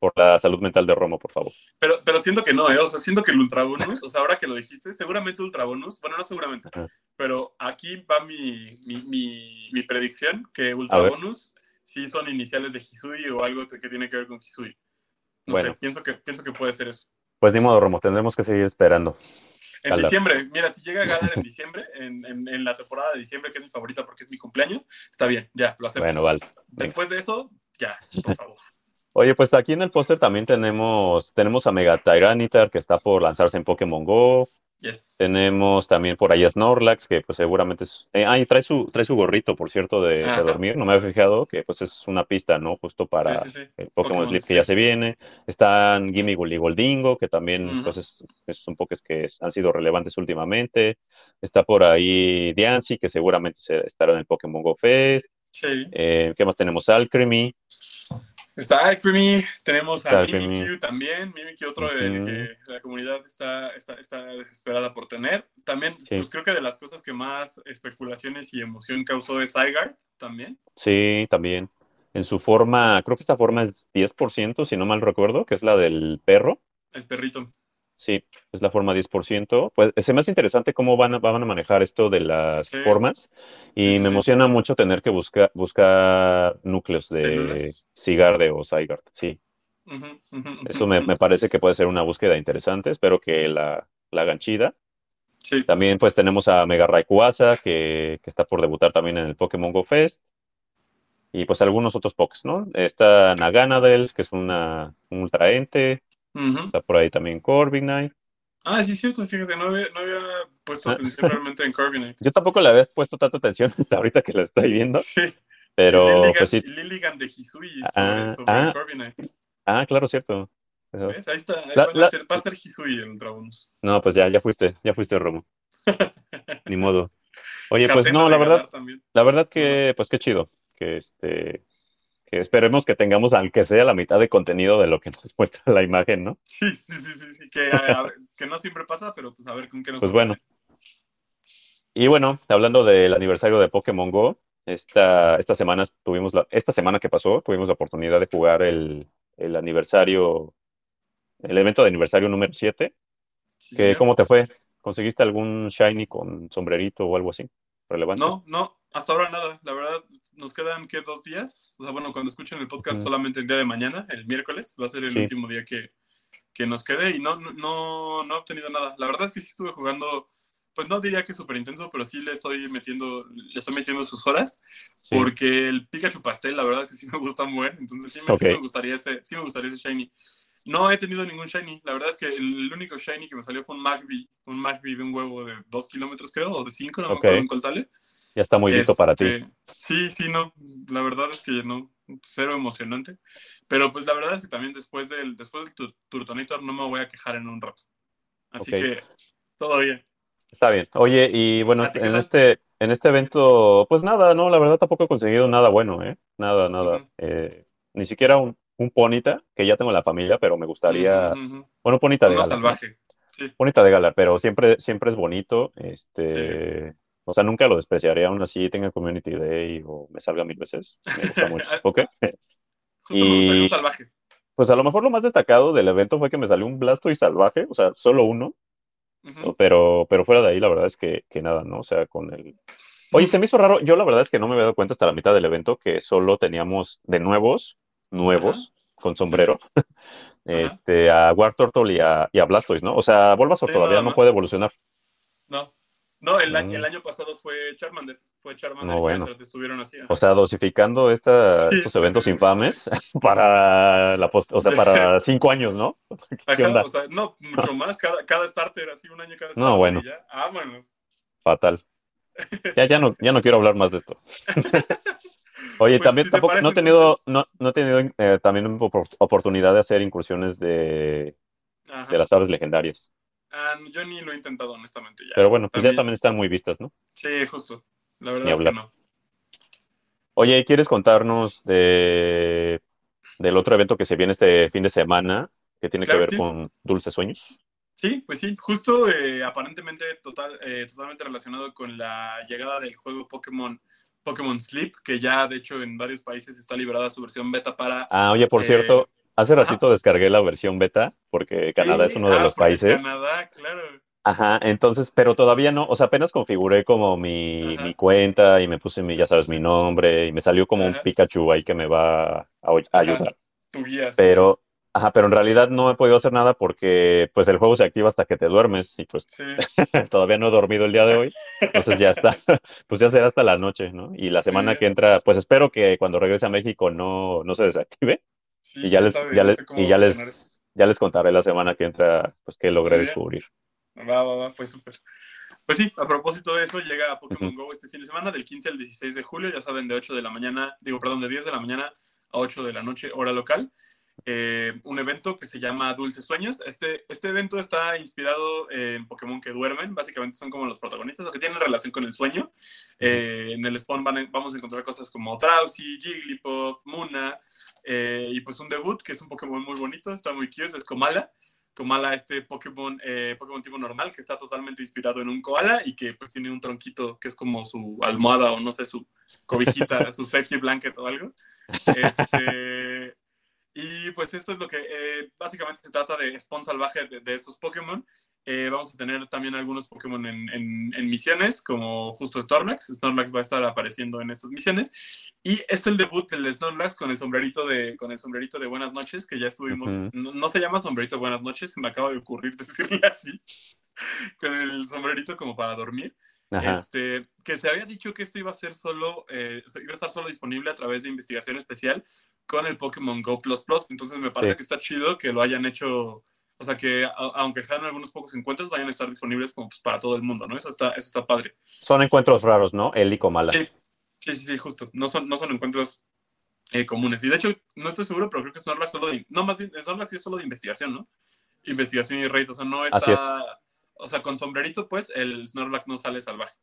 Por la salud mental de Romo, por favor. Pero, pero siento que no, ¿eh? O sea, siento que el Ultrabonus, o sea, ahora que lo dijiste, seguramente Ultrabonus, bueno, no seguramente, Ajá. pero aquí va mi, mi, mi, mi predicción, que Ultrabonus sí son iniciales de Hisui o algo que tiene que ver con Hisui. No Bueno. sé, pienso que, pienso que puede ser eso. Pues ni modo, Romo, tendremos que seguir esperando. En diciembre, mira, si llega a Galar en diciembre, en, en, en la temporada de diciembre, que es mi favorita porque es mi cumpleaños, está bien, ya, lo acepto. Bueno, vale. Después de eso, ya, por <laughs> favor. Oye, pues aquí en el póster también tenemos, tenemos a Mega Tyranitar que está por lanzarse en Pokémon Go. Yes. Tenemos también por ahí a Snorlax, que pues seguramente es... Eh, ah, y trae su, trae su gorrito, por cierto, de, dormir. No me había fijado que pues es una pista, ¿no? Justo para Sí, sí, sí. el Pokémon Pokémon Sleep que ya se viene. Están Gimmighoul y Goldingo, que también Ujú. pues es, es- son Pokés que han sido relevantes últimamente. Está por ahí Diancie, que seguramente se- estará en el Pokémon Go Fest. Sí. Eh, ¿qué más tenemos? Alcremie. Está Alcremie, tenemos a. Mimikyu también, Mimikyu otro de- que la comunidad está, está, está desesperada por tener. También, Sí. pues creo que de las cosas que más especulaciones y emoción causó es Zygarde también. Sí, también. En su forma, creo que esta forma es 10%, si no mal recuerdo, que es la del perro. El perrito. Sí, es la forma 10%. Pues se me hace interesante cómo van a, van a manejar esto de las Sí. formas y Sí, me emociona mucho tener que buscar, buscar núcleos de Células. Sigarde o Zygarde. Sí, eso me, me parece que puede ser una búsqueda interesante. Espero que la, la hagan chida. Sí, También pues tenemos a Mega Rayquaza que, que está por debutar también en el Pokémon Go Fest. Y pues algunos otros Pokés, ¿no? Está Naganadel, que es una, un ultraente. ujú. Está por ahí también Corviknight. Ah, sí, cierto, fíjate, no había, no había puesto Ah. atención realmente en Corviknight. <laughs> Yo tampoco le había puesto tanta atención <laughs> hasta ahorita que la estoy viendo, Sí, pero Lilligan, pues sí. Lilligan de Hisui sobre, Ah, sobre ah. Ah, claro, cierto. Ahí está, ahí La- van a la- ser- va a ser Hisui el Ultrabonus. No, pues ya, ya fuiste, ya fuiste, Romo. <laughs> Ni modo. Oye, pues no, la verdad, también. la verdad que, pues qué chido, que este, que esperemos que tengamos, aunque sea la mitad de contenido de lo que nos <laughs> muestra la imagen, ¿no? Sí, sí, sí, sí, sí, Que, a- a- que no siempre pasa, pero pues a ver con qué nos Pues bueno. Y bueno, hablando del aniversario de Pokémon Go, esta, esta semana tuvimos la, esta semana que pasó, tuvimos la oportunidad de jugar el, el aniversario, el evento de aniversario número 7. Sí, que. ¿Cómo te fue? ¿Conseguiste algún shiny con sombrerito o algo así? ¿Relevante? No, no, hasta ahora nada. La verdad, nos quedan, ¿qué? Dos días. O sea, bueno, cuando escuchen el podcast, solamente el día de mañana, el miércoles, va a ser el Sí. último día que, que nos quede y no, no, no, no he obtenido nada. La verdad es que sí estuve jugando, pues no diría que súper intenso, pero sí le estoy metiendo, le estoy metiendo sus horas, Sí. porque el Pikachu Pastel, la verdad es que sí me gusta muy bien, entonces sí me, sí Ok. me gustaría ese, sí me gustaría ese Shiny. No he tenido ningún Shiny, la verdad es que el único Shiny que me salió fue un Magby, un Magby de un huevo de dos kilómetros creo, o de cinco, no me Ok. acuerdo cuál sale. Ya está muy listo para ti. Este, Sí, sí, no. La verdad es que no. Cero emocionante. Pero pues la verdad es que también después del, después del tu- Turtonator no me voy a quejar en un rato. Así Ok. que todo bien. Está bien. Oye, y bueno, ¿A ti qué en este, en este evento, pues nada, no, la verdad tampoco he conseguido nada bueno, ¿eh? Nada, nada. Eh, ni siquiera un, un Ponita, que ya tengo en la familia, pero me gustaría, Ujú, ujú. bueno, Ponita de. Sí. Bonita de Galar, pero siempre, siempre es bonito. Este, o sea, nunca lo despreciaré, aún así tenga Community Day o me salga mil veces. Me gusta mucho. <laughs> ¿Ok? Justo me gustaría Y- un salvaje. Pues a lo mejor lo más destacado del evento fue que me salió un Blastoise salvaje, o sea, solo uno, Pero, pero fuera de ahí la verdad es que, que nada, ¿no? O sea, con el... Oye, se me hizo raro, yo la verdad es que no me había dado cuenta hasta la mitad del evento que solo teníamos de nuevos, nuevos, con sombrero, <laughs> este, a War Turtle y a, y a Blastoise, ¿no? O sea, Bulbasaur Sí, todavía no puede evolucionar. No. No, el, año- Mm. el año pasado fue Charmander. Fue Charmander No, bueno. Estuvieron así. O sea, dosificando esta, <laughs> Sí, estos eventos sí, sí. infames <laughs> para la post- o sea, <laughs> para cinco años, ¿no? ¿Qué Ajá, onda? o sea, no, mucho más. Cada, cada starter, así un año cada starter. No, bueno. ya. Vámonos. Fatal. Ya, ya no, ya no quiero hablar más de esto. Oye, Pues, también si tampoco, parece, no he tenido, entonces- no, no he tenido eh, también opor- oportunidad de hacer incursiones de, Ajá. de las aves legendarias. No, yo ni lo he intentado, honestamente. Ya. Pero bueno, pues ya También- están muy vistas, ¿no? Sí, justo. La verdad es que no. Oye, ¿quieres contarnos de, del otro evento que se viene este fin de semana que tiene Claro que que ver sí. con Dulces Sueños? Sí, pues sí, justo eh, aparentemente total, eh, totalmente relacionado con la llegada del juego Pokémon, Pokémon Sleep, que ya de hecho en varios países está liberada su versión beta para... Ah, oye, por Eh, cierto, hace ratito descargué la versión beta porque Canadá Sí, es uno de ah, los países. Canadá, claro. Ajá, entonces, pero todavía no, o sea, apenas configuré como mi, mi cuenta y me puse mi, ya sabes, mi nombre y me salió como un. Pikachu ahí que me va a, a ayudar. Tu guía. sí, Pero, ajá, pero en realidad no he podido hacer nada porque pues el juego se activa hasta que te duermes y pues Sí, <laughs> todavía no he dormido el día de hoy, entonces ya está, <laughs> <laughs> pues ya será hasta la noche, ¿no? Y la semana que entra, pues espero que cuando regrese a México no, no se desactive sí, y ya les, sabe, ya no les, y ya a les, ya les contaré la semana que entra, pues que logré descubrir. Va, va, va, pues súper. Pues sí, a propósito de eso, llega Pokémon Ujú. Go este fin de semana, del 15 al 16 de julio, ya saben, de 8 de la mañana, digo, perdón, de 10 de la mañana a 8 de la noche, hora local. Eh, un evento que se llama Dulces Sueños. Este, este evento está inspirado en Pokémon que duermen, básicamente son como los protagonistas o que tienen relación con el sueño. Eh, en el spawn van vamos a encontrar cosas como Drowsy, Jigglypuff, Muna, eh, y pues un debut que es un Pokémon muy bonito, está muy cute, es Komala. Komala, este Pokémon, eh, Pokémon tipo normal, que está totalmente inspirado en un koala y que pues tiene un tronquito que es como su almohada o no sé, su cobijita, <laughs> su safety blanket o algo. Este, y pues esto es lo que eh, básicamente se trata de spawn salvaje de, de estos Pokémon. Eh, vamos a tener también algunos Pokémon en, en- en misiones, como justo Snorlax. Snorlax va a estar apareciendo en estas misiones. Y es el debut del Snorlax con el sombrerito de, con el sombrerito de Buenas noches, que ya estuvimos. Ujú. no, no se llama sombrerito de Buenas noches, me acaba de ocurrir <laughs> decirle así. con el sombrerito como para dormir. Ajá. Este, que se había dicho que esto iba a ser solo, eh, iba a estar solo disponible a través de investigación especial con el Pokémon Go Plus Plus. Entonces me parece Sí. que está chido que lo hayan hecho, o sea, que a- aunque sean algunos pocos encuentros, vayan a estar disponibles como pues, para todo el mundo, ¿no? Eso está, eso está padre. Son encuentros raros, ¿no? El y Comala. Sí, sí, sí, sí, justo. No son, no son encuentros eh, comunes. Y de hecho, no estoy seguro, pero creo que Snorlax solo de, no, más bien, Snorlax sí es solo de investigación, ¿no? Investigación y raid, o sea, no está, o sea, con sombrerito, pues, el Snorlax no sale salvaje.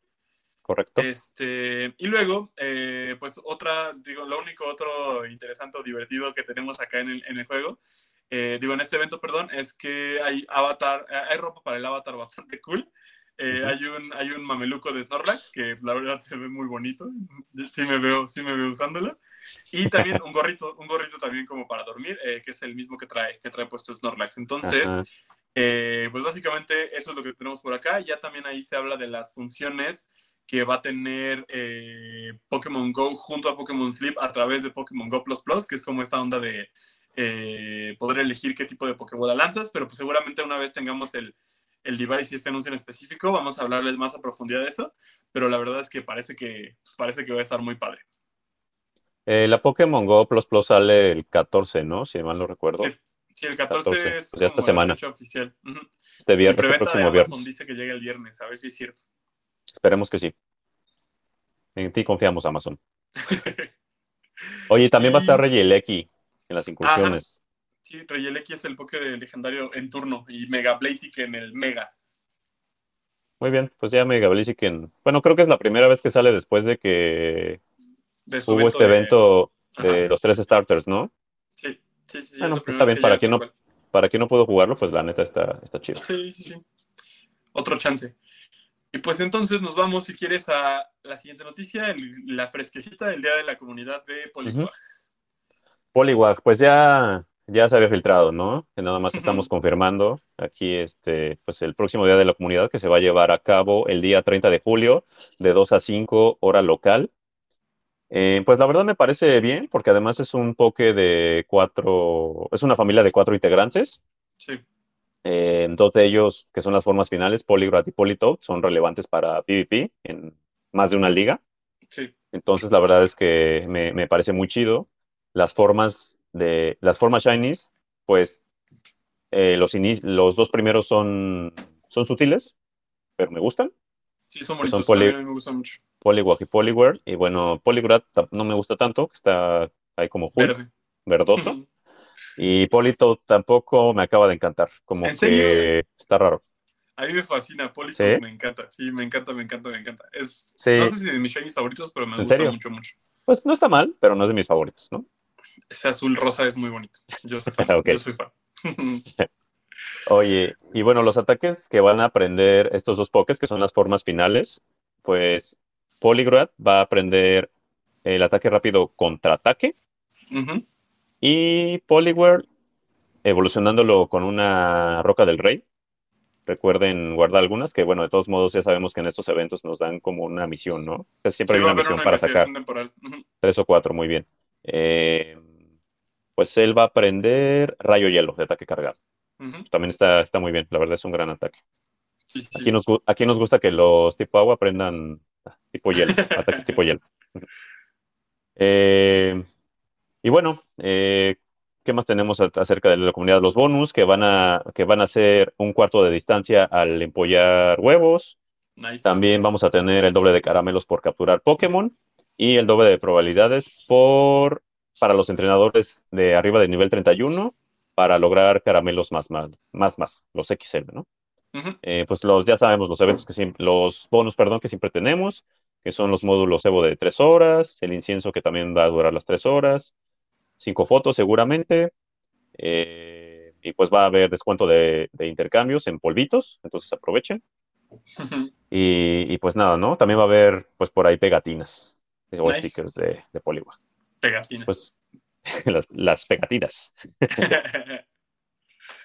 ¿correcto? Este, y luego, eh, pues otra, digo, lo único otro interesante o divertido que tenemos acá en el, en el juego, eh, digo, en este evento, perdón, es que hay avatar, eh, hay ropa para el avatar bastante cool. Eh, Ujú. hay, un, hay un mameluco de Snorlax que la verdad se ve muy bonito. Sí me veo, sí me veo usándolo. Y también un gorrito, un gorrito también como para dormir, eh, que es el mismo que trae, que trae puesto Snorlax. Entonces, Ajá. Eh, pues básicamente eso es lo que tenemos por acá. Ya también ahí se habla de las funciones que va a tener eh, Pokémon Go junto a Pokémon Sleep a través de Pokémon Go Plus Plus, que es como esta onda de eh, poder elegir qué tipo de Pokébola lanzas, pero pues seguramente una vez tengamos el, el device y este anuncio en específico, vamos a hablarles más a profundidad de eso, pero la verdad es que parece que, pues, parece que va a estar muy padre. Eh, la Pokémon Go Plus Plus sale el 14, ¿no? Si mal no recuerdo. Sí. Sí, el 14, 14, es pues ya esta semana. fecha oficial. Este viernes, de próximo Amazon viernes. dice que llega el viernes, a ver si es cierto. Esperemos que sí. En ti confiamos, Amazon. Oye, también va a estar Regieleki en las incursiones. Sí, Reyeleki es el poke de legendario en turno y Mega Blaziken en el Mega. Muy bien, pues ya Mega Blaziken. Bueno, creo que es la primera vez que sale después de que De hubo este de- evento de Ajá. los tres starters, ¿no? Sí, sí, Bueno, la pues está bien, para quien no- cual. Para quien no pudo jugarlo, pues la neta está, está chido. Sí, sí, sí. Otro chance. Y pues entonces nos vamos, si quieres, a la siguiente noticia, el- la fresquecita del Día de la Comunidad de Poliwag. Poliwag, pues ya, ya se había filtrado, ¿no? Que nada más estamos confirmando aquí este, pues el próximo día de la comunidad que se va a llevar a cabo el día 30 de julio de 2 a 5 hora local. Eh, pues la verdad me parece bien, porque además es un poke de cuatro, es una familia de cuatro integrantes. Sí. Eh, dos de ellos, que son las formas finales, Poliwrath y Politoed, son relevantes para PvP en más de una liga. Sí. Entonces, la verdad es que me, me parece muy chido. Las formas de las formas shinies, pues eh, los, los dos primeros son, son sutiles, pero me gustan. Sí, son son bonitos. mí me gustan mucho. Poliwag y Poliwhirl. Y bueno, Poliwrath ta- no me gusta tanto, que está ahí como Hulk, Verde. verdoso. <laughs> Y Politoed tampoco me acaba de encantar, como ¿En que serio? está raro. A mí me fascina, Polito ¿Sí? me encanta, sí, me encanta, me encanta, me encanta. Es, Sí. no sé si de mis shinies favoritos, pero me ¿En gusta serio? mucho, mucho. Pues no está mal, pero no es de mis favoritos, ¿no? Ese azul rosa es muy bonito. Yo soy <laughs> fan. Yo soy fan. <laughs> Oye, y bueno, los ataques que van a aprender estos dos pokés, que son las formas finales, pues Poliwrath va a aprender el ataque rápido contraataque y Poliwhirl evolucionándolo con una Roca del Rey. Recuerden guardar algunas, que bueno, de todos modos ya sabemos que en estos eventos nos dan como una misión, ¿no? Casi siempre Sí, hay una misión una para sacar. Tres o cuatro, muy bien. Eh, pues él va a aprender Rayo Hielo de ataque cargado. También está, está muy bien, la verdad es un gran ataque. Sí, sí, sí. Aquí nos, aquí nos gusta que los tipo agua aprendan tipo hielo, ataques tipo hielo. Eh, y bueno, eh, ¿qué más tenemos acerca de la comunidad? Los bonus que van a, que van a ser un cuarto de distancia al empollar huevos. Nice. También vamos a tener el doble de caramelos por capturar Pokémon y el doble de probabilidades por para los entrenadores de arriba del nivel 31 para lograr caramelos más, más, más, más, los XL, ¿no? Eh, pues los, ya sabemos los eventos que siempre, los bonus, perdón, que siempre tenemos, que son los módulos Evo de tres horas, el incienso que también va a durar las tres horas, cinco fotos seguramente, eh, y pues va a haber descuento de, de intercambios en polvitos, entonces aprovechen. Y, y pues nada, ¿no? También va a haber pues por ahí pegatinas o Nice. stickers de, de Poliwag. Pegatinas. Pues <laughs> las, las pegatinas. <laughs> <laughs>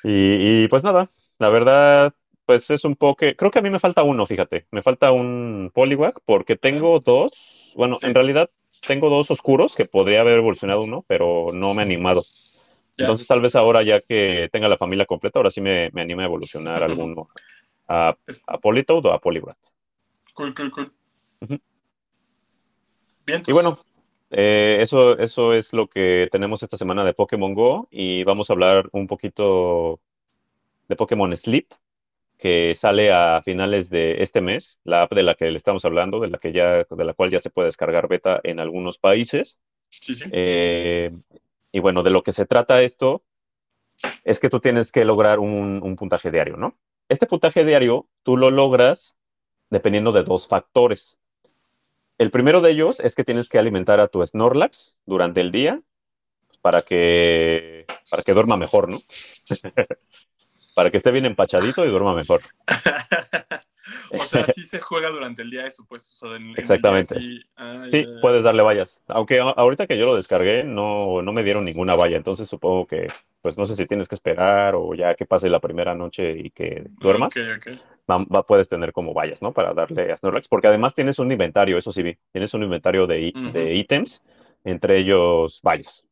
Y, y, pues nada, la verdad, pues es un poco. Creo que a mí me falta uno, fíjate. Me falta un Poliwag porque tengo dos. Bueno, Sí. en realidad tengo dos oscuros que podría haber evolucionado uno, pero no me he animado. Ya. Entonces, tal vez ahora, ya que tenga la familia completa, ahora sí me, me anime a evolucionar alguno a, a o a Poliwrath. Cool, cool, cool. Bien, Y bueno, eh, eso, eso es lo que tenemos esta semana de Pokémon Go y vamos a hablar un poquito de Pokémon Sleep, que sale a finales de este mes, la app de la que le estamos hablando, de la que ya, de la cual ya se puede descargar beta en algunos países. sí, sí. Eh, y bueno, de lo que se trata esto es que tú tienes que lograr un, un puntaje diario, ¿no? Este puntaje diario tú lo logras dependiendo de dos factores. El primero de ellos es que tienes que alimentar a tu Snorlax durante el día para que, para que duerma mejor, ¿no? <laughs> para que esté bien empachadito y duerma mejor. <laughs> o sea, sí se juega durante el día eso, pues. O sea, en- Exactamente. sí, Sí, puedes darle vallas. Aunque ahorita que yo lo descargué, no, no me dieron ninguna valla. Entonces supongo que, pues no sé si tienes que esperar o ya que pase la primera noche y que duermas, Ok, ok. va- va- puedes tener como vallas, ¿no? Para darle a Snorlax. Porque además tienes un inventario, eso sí vi. Tienes un inventario de, de ítems, entre ellos vallas.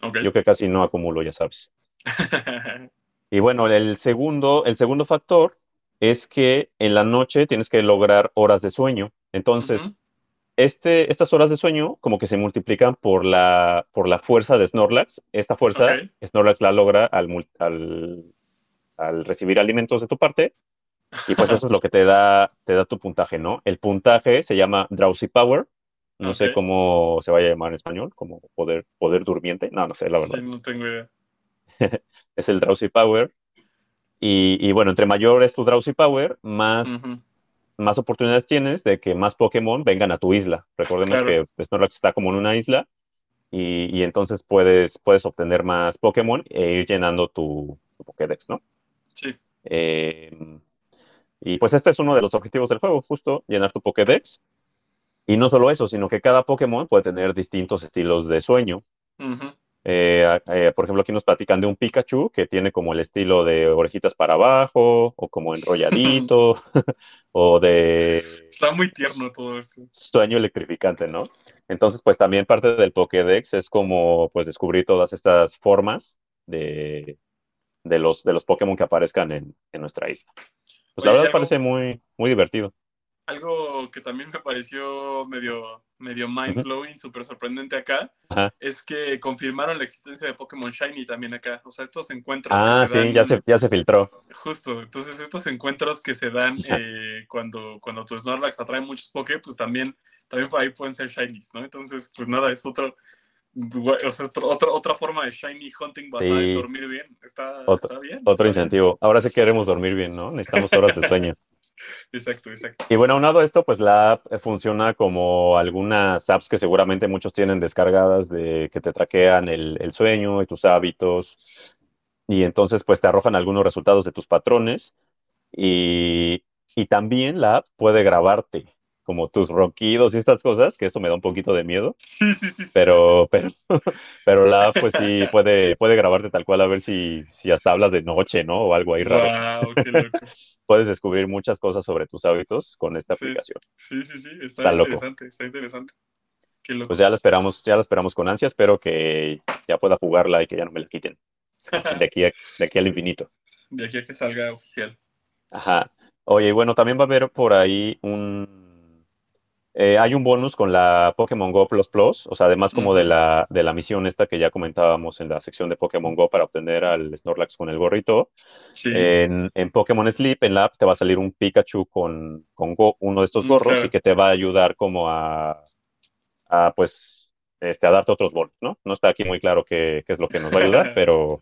Ok. Yo que casi no acumulo, ya sabes. <laughs> Y bueno, el segundo, el segundo factor es que en la noche tienes que lograr horas de sueño. Entonces, este, estas horas de sueño como que se multiplican por la, por la fuerza de Snorlax. Esta fuerza. Snorlax la logra al, al, al recibir alimentos de tu parte. Y pues eso es lo que te da, te da tu puntaje, ¿no? El puntaje se llama Drowsy Power. No sé cómo se vaya a llamar en español, como poder, poder durmiente. No, no sé, la verdad Sí, no tengo idea. <laughs> es el Drowsy Power. Y, y bueno, entre mayor es tu Drowsy Power, más, más oportunidades tienes de que más Pokémon vengan a tu isla. Recordemos Claro. que Snorlax está como en una isla y, y entonces puedes, puedes obtener más Pokémon e ir llenando tu, tu Pokédex, ¿no? Sí. Eh, y pues este es uno de los objetivos del juego, justo llenar tu Pokédex. Y no solo eso, sino que cada Pokémon puede tener distintos estilos de sueño. Ujú. Eh, eh, por ejemplo, aquí nos platican de un Pikachu que tiene como el estilo de orejitas para abajo, o como enrolladito, <laughs> o de Está muy tierno todo eso. sueño electrificante, ¿no? Entonces, pues también parte del Pokédex es como, pues, descubrir todas estas formas de, de los, de los Pokémon que aparezcan en, en nuestra isla. Pues Oye, la verdad algo- parece muy, muy divertido. Algo que también me pareció medio, medio mind blowing, súper sorprendente acá, es que confirmaron la existencia de Pokémon Shiny también acá. O sea, estos encuentros Ah, que se sí, dan- ya se, ya se filtró. Justo, entonces estos encuentros que se dan eh, cuando, cuando tu Snorlax atrae muchos Poké, pues también, también por ahí pueden ser Shinies, ¿no? Entonces, pues nada, es otro, o sea, otro- otra, forma de Shiny hunting basada Sí. en dormir bien. Está, está bien. Otro está bien. incentivo. Ahora sí queremos dormir bien, ¿no? Necesitamos horas de sueño. <laughs> Exacto, exacto. Y bueno, aunado a esto, pues la app funciona como algunas apps que seguramente muchos tienen descargadas de que te traquean el, el sueño y tus hábitos. Y entonces, pues te arrojan algunos resultados de tus patrones. Y, y también la app puede grabarte como tus ronquidos y estas cosas, que eso me da un poquito de miedo. Sí, sí, sí. Pero, <laughs> pero, pero la app, pues sí puede, puede grabarte tal cual a ver si, si hasta hablas de noche, ¿no? O algo ahí raro. Wow, qué loco. <laughs> Puedes descubrir muchas cosas sobre tus hábitos con esta Sí. aplicación. Sí, sí, sí, está, Está loco. interesante, está interesante. Qué loco. Pues ya la esperamos, ya la esperamos con ansia. Espero que ya pueda jugarla y que ya no me la quiten. <laughs> De aquí, a- de aquí al infinito. De aquí a que salga oficial. Ajá. Oye, bueno, también va a haber por ahí un... eh, hay un bonus con la Pokémon Go Plus Plus, o sea, además como de la, de la misión esta que ya comentábamos en la sección de Pokémon Go para obtener al Snorlax con el gorrito. Sí. En, en Pokémon Sleep, en la app, te va a salir un Pikachu con, con go- uno de estos Mm, gorros y que te va a ayudar como a, a, pues, este, a darte otros bonos, ¿no? No está aquí muy claro qué, qué es lo que nos va a ayudar, <laughs> pero,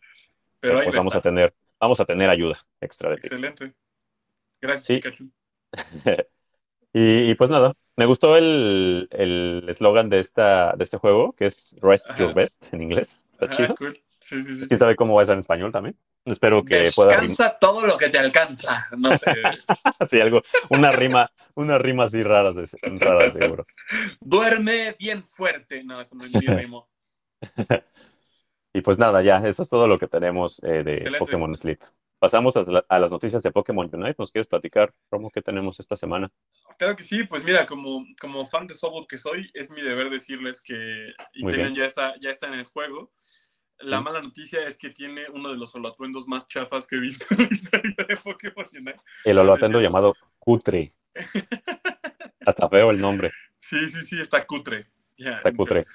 pues va vamos a tener, vamos a tener ayuda extra de Pikachu. Excelente. Gracias, Sí. Pikachu. <laughs> Y, y pues nada, me gustó el el eslogan de esta de este juego, que es Rest Ajá. Your Best en inglés. Está Ah, chido. cool. Sí, sí, sí. Quién sabe cómo va a ser en español también. Espero que pueda rimar. Descansa todo lo que te alcanza. No sé. <laughs> Sí, algo, una rima, una rima así rara, de, rara de seguro. Duerme bien fuerte. No, eso no es mi rimo. <laughs> Y pues nada, ya, eso es todo lo que tenemos eh, de Excelente. Pokémon Sleep. Pasamos a, la- a las noticias de Pokémon Unite. ¿Nos quieres platicar, Romo, qué tenemos esta semana? Claro que sí, pues mira, como, como fan de Sobot que soy, es mi deber decirles que Intelion ya está, ya está en el juego. La mala noticia es que tiene uno de los solatuendos más chafas que he visto en la historia de Pokémon Unite. El holoatendo llamado Cutre. <laughs> Hasta feo el nombre, Sí, sí, sí, está cutre. Está Cutre.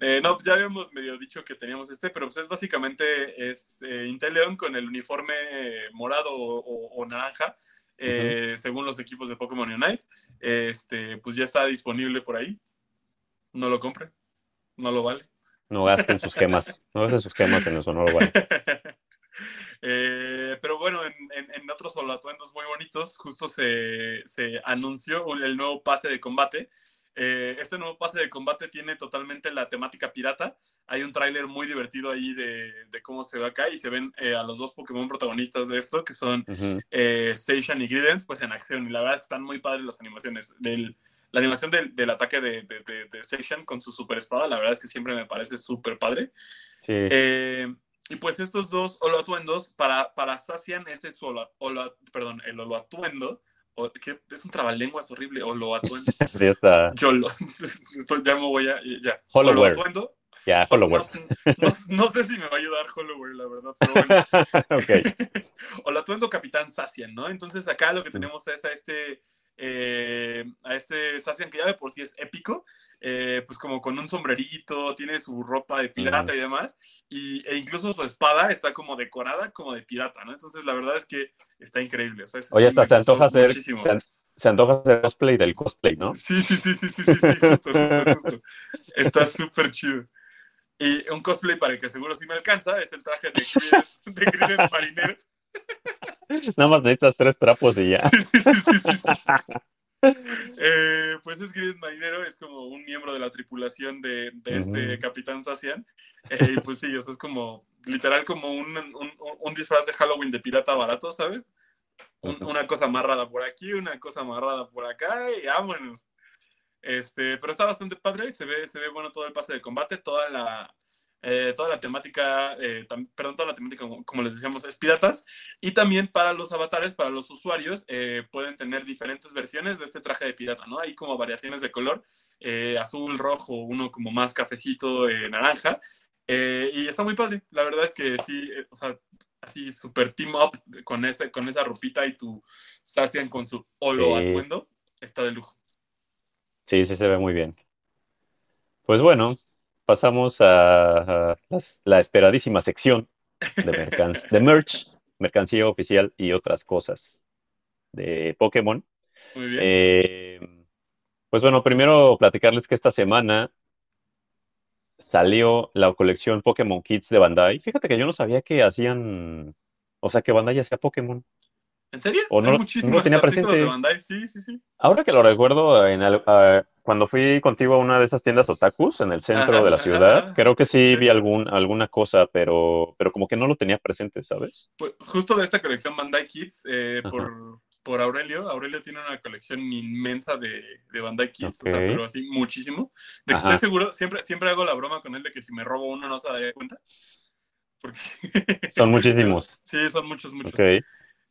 Eh, no, ya habíamos medio dicho que teníamos este, pero pues es básicamente es eh, Inteleon con el uniforme morado o, o- o naranja, eh, según los equipos de Pokémon Unite. Este, pues ya está disponible por ahí. No lo compren, no lo vale. No gasten sus gemas, no gasten sus gemas en eso, no lo vale. <laughs> Eh, pero bueno, en, en- en otros atuendos muy bonitos, justo se, se anunció el nuevo pase de combate. Eh, este nuevo pase de combate tiene totalmente la temática pirata. Hay un tráiler muy divertido ahí de, de cómo se ve acá y se ven eh, a los dos Pokémon protagonistas de esto, que son eh, Seishan y Grident, pues en acción. Y la verdad están muy padres las animaciones. Del, la animación del, del ataque de, de, Seishan con su super espada, la verdad es que siempre me parece súper padre. Sí, y pues estos dos holoatuendos, para, para Sacian, ese es su holo, holo- perdón, el holoatuendo, o, es un trabalenguas horrible, holoatuendo. <laughs> sí está. Yo lo, <laughs> esto ya me voy a, ya. Holoware. Holoatuendo. Ya, No, Hollower. no- no sé si me va a ayudar Hollower, la verdad, pero bueno. <laughs> ok. Olatuendo Capitán Sacian, ¿no? Entonces acá lo que tenemos es a este, eh, a este Sacian que ya de por sí es épico, eh, pues como con un sombrerito, tiene su ropa de pirata y demás, y, e incluso su espada está como decorada como de pirata, ¿no? Entonces la verdad es que está increíble. o sea, ese Oye, hasta se antoja hacer, se, an- se antoja hacer cosplay del cosplay, ¿no? Sí, sí, sí, sí, sí, sí, sí, justo, justo, justo. Está súper chido. Y un cosplay para el que seguro sí me alcanza es el traje de Grident, de Grident marinero. Nada más necesitas tres trapos y ya. <laughs> Sí, sí, sí, sí, sí. Eh, pues es Grident Marinero, es como un miembro de la tripulación de, de este. Capitán Sacian. Eh, y pues sí, o sea, es como literal como un, un, un disfraz de Halloween de pirata barato, ¿sabes? Un- una cosa amarrada por aquí, una cosa amarrada por acá y vámonos. Este, pero está bastante padre, se ve, se ve bueno todo el pase de combate, toda la, eh, toda la temática, eh, perdón, toda la temática, como, como les decíamos, es piratas. Y también para los avatares, para los usuarios, eh, pueden tener diferentes versiones de este traje de pirata, ¿no? Hay como variaciones de color, eh, azul, rojo, uno como más cafecito, naranja. Y está muy padre. La verdad es que sí, o sea, así super team up con, ese, con esa ropita y tu Sacian con su holo Sí. atuendo, está de lujo. Sí, sí se ve muy bien. Pues bueno, pasamos a, a las- la esperadísima sección de, mercan- de merch, mercancía oficial y otras cosas de Pokémon. Muy bien. Eh, pues bueno, primero platicarles que esta semana salió la colección Pokémon Kids de Bandai. Fíjate que yo no sabía que hacían, o sea, que Bandai hacía Pokémon. ¿En serio? o no Hay muchísimos no tenía presente. de Bandai. Sí, sí, sí. Ahora que lo recuerdo, en ah, cuando fui contigo a una de esas tiendas otakus en el centro Ajá, de la ciudad, ajá. creo que sí Sí. vi algún, alguna cosa, pero, pero como que no lo tenía presente, ¿sabes? Pues, justo de esta colección Bandai Kids, eh, por, por Aurelio. Aurelio tiene una colección inmensa de, de Bandai Kids, o sea, pero así muchísimo. De que estoy seguro, siempre, siempre hago la broma con él de que si me robo uno no se daría cuenta. Porque <laughs> Son muchísimos. Sí, son muchos, muchos.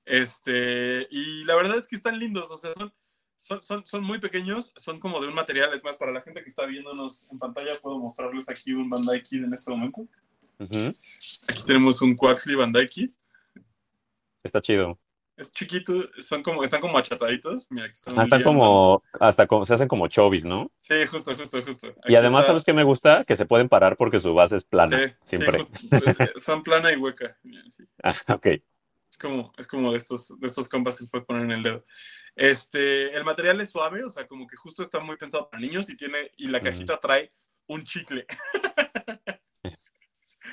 Este, y la verdad es que están lindos, o sea, son, son, son, son muy pequeños, son como de un material, es más, para la gente que está viéndonos en pantalla, puedo mostrarles aquí un Bandai Kid en este momento. Ujú. Aquí tenemos un Quaxley Bandai Kid, Está chido. es chiquito, son como, están como achataditos, mira, aquí están Ah, Están como, hasta como, se hacen como chovis, ¿no? Sí, justo, justo, justo. Y Aquí además, está- ¿sabes qué me gusta? Que se pueden parar porque su base es plana, Sí, sí, siempre. justo, pues, eh, son plana y hueca. mira, sí. <laughs> Ah, ok. Es como, es como de estos, de estos compas que se puede poner en el dedo. Este, el material es suave, o sea, como que justo está muy pensado para niños y tiene, y la cajita trae un chicle. <laughs>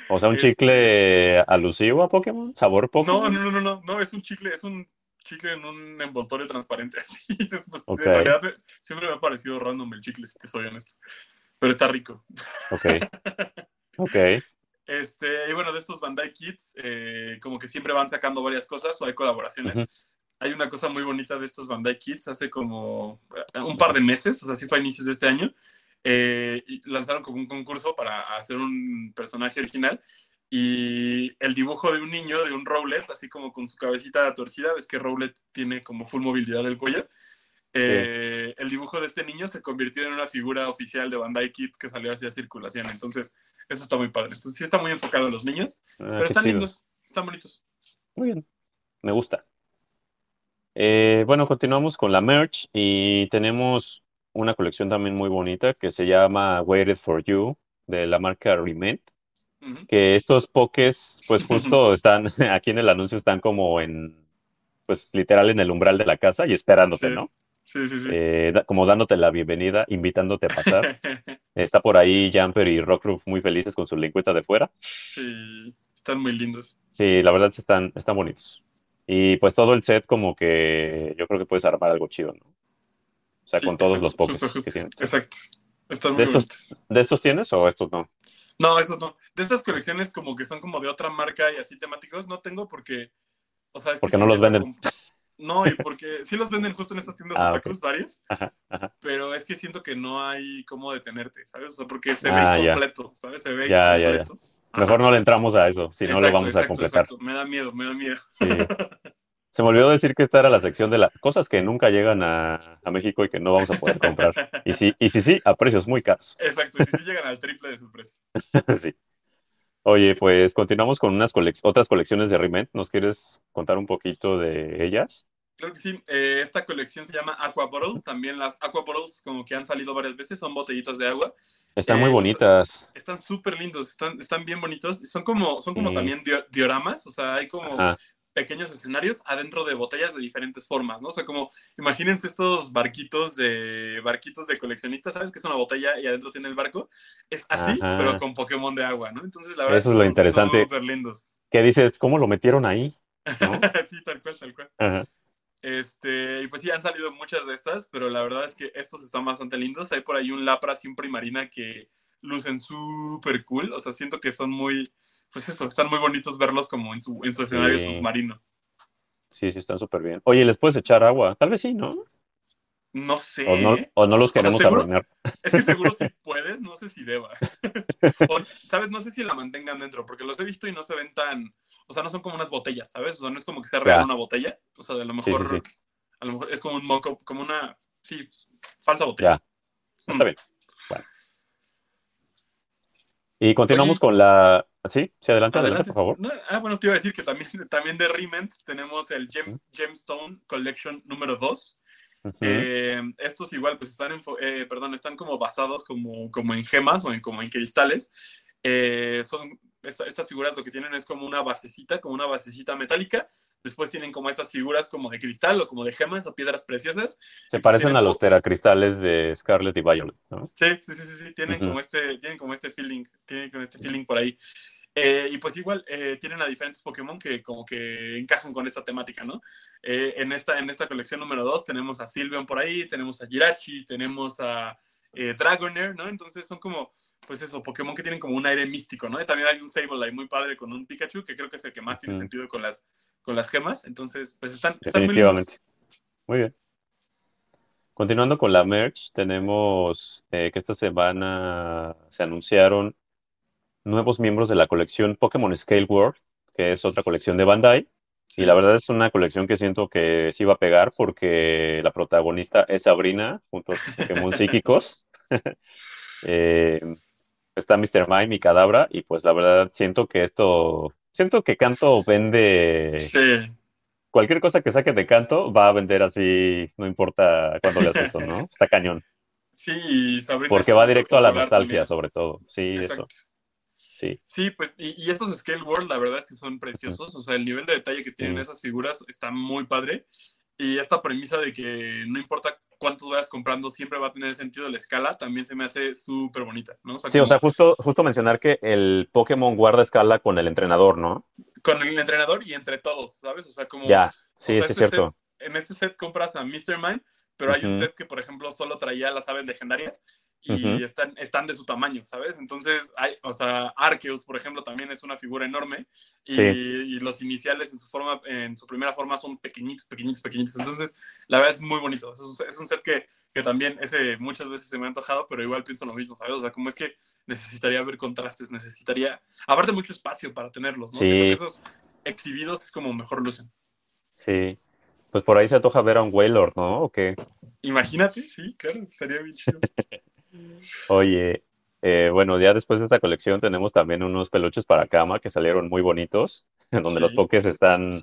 O sea, un Este- chicle alusivo a Pokémon, sabor Pokémon. no, no, no, no, no, es un chicle, es un chicle en un envoltorio transparente, <laughs> así. Es, pues, Ok. En realidad siempre me ha parecido random el chicle, si te soy honesto. Pero está rico. Ok. <laughs> Ok. Este, y bueno, de estos Bandai Kids, eh, como que siempre van sacando varias cosas o hay colaboraciones. Hay una cosa muy bonita de estos Bandai Kids hace como eh, un par de meses, o sea, sí fue a inicios de este año. eh, lanzaron como un concurso para hacer un personaje original y el dibujo de un niño, de un Rowlet, así como con su cabecita torcida, ves que Rowlet tiene como full movilidad del cuello. Eh, El dibujo de este niño se convirtió en una figura oficial de Bandai Kids que salió hacia circulación. Entonces, eso está muy padre. Entonces, sí está muy enfocado en los niños, Ah, pero están chido. lindos, están bonitos. Muy bien, me gusta. Eh, bueno, continuamos con la merch y tenemos una colección también muy bonita que se llama Waited for You de la marca Rement, que estos pokés pues justo <laughs> están, <laughs> aquí en el anuncio están como en, pues literal en el umbral de la casa y esperándote, Sí. ¿no? Sí, sí, sí. Eh, da- como dándote la bienvenida, invitándote a pasar. <laughs> Está por ahí Jumper y Rockruff muy felices con su lengüeta de fuera. sí, están muy lindos. Sí, la verdad están, están bonitos. Y pues todo el set como que yo creo que puedes armar algo chido, ¿no? O sea, Sí, con todos exacto, los pokés justo, que tienes. Exacto. Están ¿De muy estos, bonitos. ¿De estos tienes o estos no? No, esos no. De estas colecciones como que son como de otra marca y así temáticos, no tengo porque, o sea, es Porque no los venden. No, y porque sí los venden justo en estas tiendas Ah, otakus varias, Ajá, ajá. pero es que siento que no hay cómo detenerte, ¿sabes? O sea, porque se Ah, ve ya. completo, ¿sabes? Se ve Ya, ya, ya. Mejor no le entramos a eso, si no lo Exacto, vamos a completar. exacto. Me da miedo, me da miedo. Sí. <laughs> Se me olvidó decir que esta era la sección de las cosas que nunca llegan a, a México y que no vamos a poder comprar. Y sí, y sí, sí, a precios muy caros. Exacto, y si sí llegan al triple de su precio. <laughs> Sí. Oye, pues continuamos con unas colec- otras colecciones de Riment. ¿Nos quieres contar un poquito de ellas? Claro que sí. Eh, esta colección se llama Aqua Bottle. También las Aqua Bottles, como que han salido varias veces, son botellitas de agua. Están Eh, muy bonitas. Están súper lindos, están, están bien bonitos. Son como, son como Sí. también dio- dioramas, o sea, hay como Ajá. pequeños escenarios adentro de botellas de diferentes formas, ¿no? O sea, como imagínense estos barquitos de barquitos de coleccionistas, ¿sabes? Que es una botella y adentro tiene el barco. Es así, Ajá. pero con Pokémon de agua, ¿no? Entonces, la verdad Eso es lo son interesante. súper lindos. ¿Qué dices? ¿Cómo lo metieron ahí? ¿No? <laughs> sí, tal cual, tal cual. Ajá. Este, y pues sí, han salido muchas de estas, pero la verdad es que estos están bastante lindos. Hay por ahí un Lapras y un Primarina que lucen súper cool. O sea, siento que son muy, pues eso, están muy bonitos verlos como en su, en su escenario Sí. submarino. Sí, sí, están súper bien. Oye, ¿les puedes echar agua? Tal vez sí, ¿no? No sé. O no, o no los sea, queremos ¿seguro? arruinar. <laughs> Es que seguro si <laughs> puedes, no sé si deba. <laughs> O, ¿Sabes? No sé si la mantengan dentro, porque los he visto y no se ven tan. O sea, no son como unas botellas, ¿sabes? O sea, no es como que se regala Ya. una botella. O sea, de lo mejor. sí, sí. A lo mejor es como un mock como una. Sí, falsa botella. Ya. Está Mm. bien. Bueno. Y continuamos Oye. con la. Sí, sí, adelante, adelante, por favor. No, ah, bueno, te iba a decir que también, <laughs> también de Rement tenemos el James, Gemstone Collection número 2. Eh, estos igual, pues están, en, eh, perdón, están como basados como, como en gemas o en, como en cristales. Eh, son estas figuras lo que tienen es como una basecita, como una basecita metálica. Después tienen como estas figuras como de cristal o como de gemas o piedras preciosas. Se parecen a los teracristales de Scarlet y Violet, ¿no? Sí, sí, sí, sí, tienen como este, tienen como este feeling, tienen como este feeling por ahí. Eh, y pues igual eh, tienen a diferentes Pokémon que como que encajan con esa temática, ¿no? Eh, en, esta, en esta colección número 2 tenemos a Sylveon por ahí, tenemos a Jirachi, tenemos a Dragonair, ¿no? Entonces son como, pues eso, Pokémon que tienen como un aire místico, ¿no? Y también hay un Sableye muy padre con un Pikachu, que creo que es el que más tiene sentido con las, con las gemas. Entonces, pues están, están muy lindos. Muy bien. Continuando con la merch, tenemos que esta semana se anunciaron nuevos miembros de la colección Pokémon Scale World, que es otra colección de Bandai. Y la verdad es una colección que siento que sí va a pegar porque la protagonista es Sabrina junto a Pokémon psíquicos. <laughs> Eh, está Mr. Mime y Cadabra y pues la verdad siento que esto, siento que Canto vende... Sí. Cualquier cosa que saque de Canto va a vender así, no importa cuándo le haces esto, ¿no? <laughs> Está cañón. Sí, Sabrina. Porque va directo a la nostalgia, sobre todo. Sí, eso. Sí. Sí, pues, y, estos Scale World, la verdad es que son preciosos. O sea, el nivel de detalle que tienen esas figuras está muy padre. Y esta premisa de que no importa cuántos vayas comprando, siempre va a tener sentido la escala, también se me hace súper bonita, ¿no? sí, o sea, justo, justo mencionar que el Pokémon guarda escala con el entrenador, ¿no? Con el entrenador y entre todos, ¿sabes? O sea, como... Ya, sí, sí, es este cierto. en este set compras a Mr. Mind, pero hay un set que, por ejemplo, solo traía las aves legendarias y están, están de su tamaño, ¿sabes? Entonces, hay, o sea, Arceus, por ejemplo, también es una figura enorme y, los iniciales en su forma, en su primera forma son pequeñitos, pequeñitos, pequeñitos. Entonces, la verdad es muy bonito. Es, es un set que, que, también ese muchas veces se me ha antojado, pero igual pienso lo mismo, ¿sabes? O sea, como es que necesitaría ver contrastes, necesitaría, aparte mucho espacio para tenerlos, ¿no? Porque esos exhibidos es como mejor lucen. Sí. Pues por ahí se antoja ver a un Wailord, ¿no? ¿O qué? Imagínate, sí, claro, estaría bien chido. <laughs> Oye, eh, bueno, ya después de esta colección tenemos también unos peluches para cama que salieron muy bonitos, <laughs> en donde los pokés están,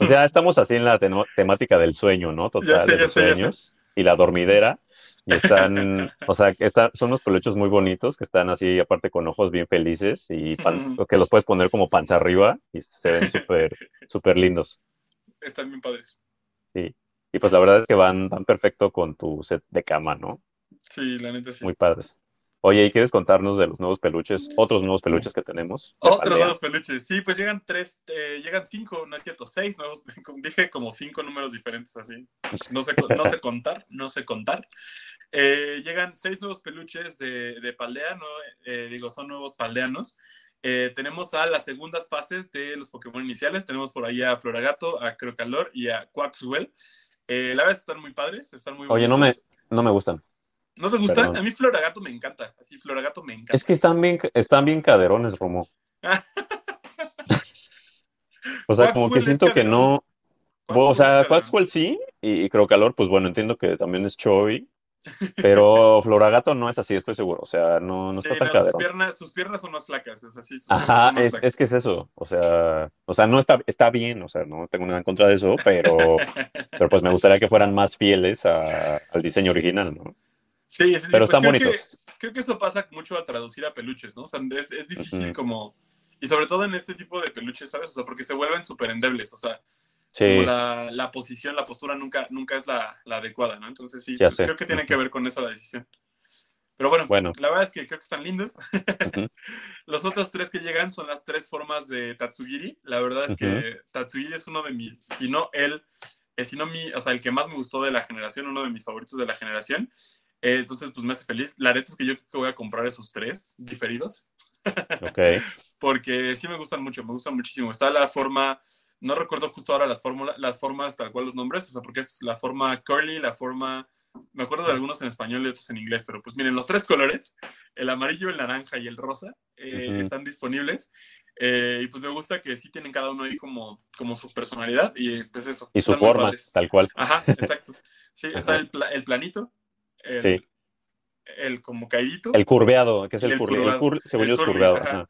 o sea, estamos así en la temática del sueño, ¿no? Total, de los sueños y la dormidera. Y están, o sea, están, son unos peluches muy bonitos que están así, aparte con ojos bien felices y que los puedes poner como panza arriba y se ven súper, <laughs> súper lindos. Están bien padres. Sí. Y pues la verdad es que van, van perfecto con tu set de cama, ¿no? Sí, la neta sí. Muy padres. Oye, ¿y quieres contarnos de los nuevos peluches, otros nuevos peluches que tenemos? Otros nuevos peluches, sí, pues llegan tres, eh, llegan cinco, no es cierto, seis nuevos, <laughs> dije como cinco números diferentes así, no sé, no sé contar, no sé contar. Eh, llegan seis nuevos peluches de, de Paldea, ¿no? Eh, digo, son nuevos paldeanos. tenemos a las segundas fases de los Pokémon iniciales, tenemos por ahí a Floragato, a Crocalor y a Quaxwell. la verdad están muy padres, están muy Oye, no me, no me gustan. ¿No te gustan? A mí Floragato me encanta. Así, Floragato me encanta. Es que están bien, están bien caderones, Romo. <laughs> o sea, como que siento que no. O sea, Quaxwell sí, y, creo calor, pues bueno, entiendo que también es Choi. Pero <laughs> Floragato no es así, estoy seguro. O sea, no, no está tan caderón. Sus piernas, sus piernas son más flacas, es así. Ajá, es, es, que es eso. O sea, o sea, no está, está bien, o sea, no tengo nada en contra de eso, pero, <laughs> pero pues me gustaría que fueran más fieles al diseño original, ¿no? Sí, sí, pero pues están bonitos. creo que esto pasa mucho al traducir a peluches, ¿no? O sea, es, es difícil como... Y sobre todo en este tipo de peluches, ¿sabes? O sea, porque se vuelven súper endebles, o sea, como la, la, posición, la postura nunca, nunca es la, la adecuada, ¿no? Entonces sí, pues creo que tiene que ver con eso la decisión. Pero bueno, bueno, la verdad es que creo que están lindos. <laughs> Los otros tres que llegan son las tres formas de Tatsugiri. La verdad es que Tatsugiri es uno de mis, si no él, eh, si no mi, o sea, el que más me gustó de la generación, uno de mis favoritos de la generación. Eh, entonces, pues me hace feliz. La neta es que yo creo que voy a comprar esos tres diferidos. Ok. <laughs> Porque sí me gustan mucho, me gustan muchísimo. Está la forma, no recuerdo justo ahora las, fórmulas, las formas tal cual los nombres, o sea, porque es la forma curly, la forma, me acuerdo de algunos en español y otros en inglés, pero pues miren, los tres colores, el amarillo, el naranja y el rosa, eh, están disponibles. Eh, y pues me gusta que sí tienen cada uno ahí como, como su personalidad y pues eso. Y su forma, tal cual. Ajá, exacto. Sí, está el, el planito, el, sí. el como caídito. El curveado, que es el, curveado. El, curveado.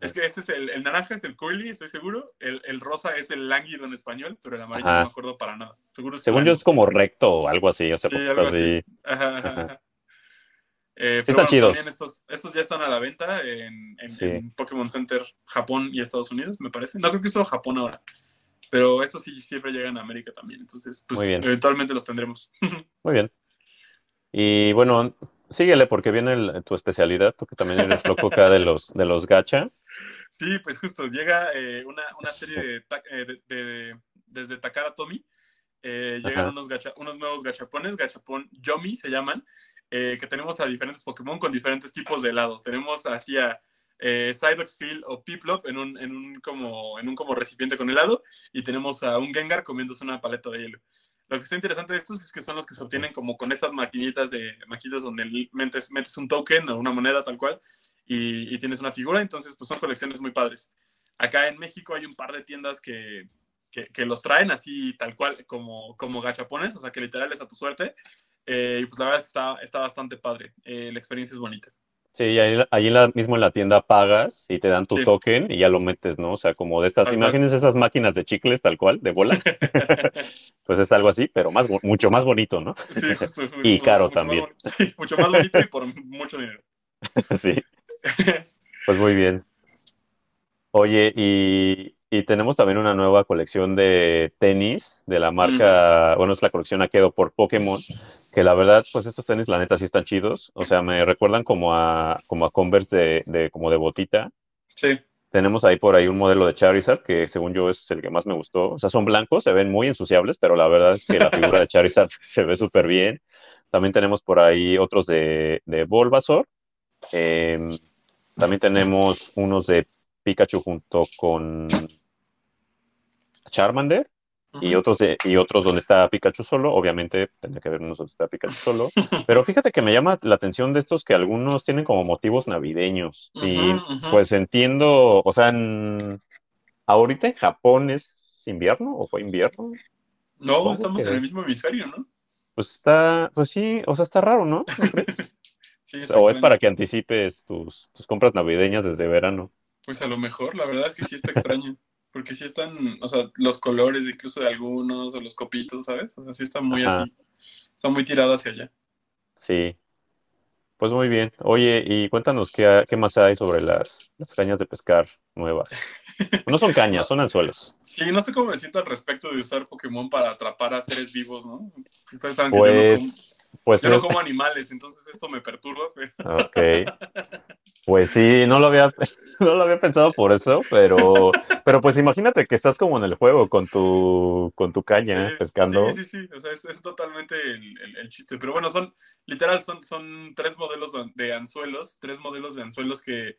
Es que este es el, el naranja es el curly, estoy seguro. El, el rosa es el lánguido en español, pero el amarillo no me acuerdo para nada. Seguro es Según yo es como recto o algo así, o sea, Sí, algo así. Ajá. Eh, pero bueno, también estos, estos ya están a la venta en, en- Sí. en Pokémon Center Japón y Estados Unidos, me parece. No creo que es solo Japón ahora, pero estos sí siempre llegan a América también. Entonces, pues eventualmente los tendremos. <laughs> Muy bien. Y bueno, síguele porque viene el- tu especialidad, tú que también eres loco acá de los, de los gacha. Sí, pues justo, llega eh, una, una serie de, ta- eh, de- de- desde Takara Tomy. eh, llegan unos, gacha- unos nuevos gachapones, gachapón Yomi se llaman, eh, que tenemos a diferentes Pokémon con diferentes tipos de helado. Tenemos así a eh, Psyduck Field o Piplup en un, en, un como, en un como recipiente con helado y tenemos a un Gengar comiéndose una paleta de hielo. Lo que está interesante de estos es que son los que se obtienen como con estas maquinitas de maquinitas donde metes, metes un token o una moneda tal cual y, y tienes una figura, entonces pues son colecciones muy padres. Acá en México hay un par de tiendas que, que, que los traen así tal cual como, como gachapones, o sea que literal es a tu suerte. Eh, y pues la verdad es que está, está bastante padre, Eh, la experiencia es bonita. Sí, ahí, ahí en la- mismo en la tienda pagas y te dan tu Sí. token y ya lo metes, ¿no? O sea, como de estas, imagínense esas máquinas de chicles tal cual, de bola, <laughs> pues es algo así, pero más, mucho más bonito, ¿no? Sí, justo, <laughs> Y caro mucho también. Sí, mucho más bonito y por mucho dinero. <laughs> Sí, pues muy bien. Oye, y, y tenemos también una nueva colección de tenis de la marca, bueno, es la colección Akedo por Pokémon, que la verdad, pues estos tenis, la neta, sí están chidos. O sea, me recuerdan como a, como a Converse de, de, como de botita. Sí, Tenemos ahí por ahí un modelo de Charizard que según yo es el que más me gustó. O sea, son blancos, se ven muy ensuciables, pero la verdad es que la figura de Charizard <laughs> se ve súper bien. También tenemos por ahí otros de, de Bulbasaur. Eh, también tenemos unos de Pikachu junto con Charmander y otros de, y otros donde está Pikachu solo. Obviamente tendría que haber unos donde está Pikachu solo. Pero fíjate que me llama la atención de estos que algunos tienen como motivos navideños. Y pues entiendo, o sea, en- ahorita en Japón es invierno o fue invierno. No, estamos que- en el mismo hemisferio, ¿no? Pues está, pues sí, o sea, está raro, ¿no? ¿No crees? <laughs> Sí, O es para que anticipes tus, tus compras navideñas desde verano. Pues a lo mejor, la verdad es que sí está extraño. Porque sí están, o sea, los colores incluso de algunos, o los copitos, ¿sabes? O sea, sí está muy Ajá. así. Está muy tirado hacia allá. Sí. Pues muy bien. Oye, y cuéntanos qué, qué más hay sobre las, las cañas de pescar nuevas. <laughs> No son cañas, son anzuelos. Sí, no sé cómo me siento al respecto de usar Pokémon para atrapar a seres vivos, ¿no? Ustedes saben que yo no como, Pues, yo no como animales, entonces esto me perturba, pero Ok. Pues sí, no lo había, <laughs> no lo había pensado por eso, pero, pero pues imagínate que estás como en el juego con tu, con tu caña Sí, pescando. Sí, sí, sí, o sea, es, es totalmente el, el- el chiste. Pero bueno, son, literal, son, son tres modelos de anzuelos, tres modelos de anzuelos que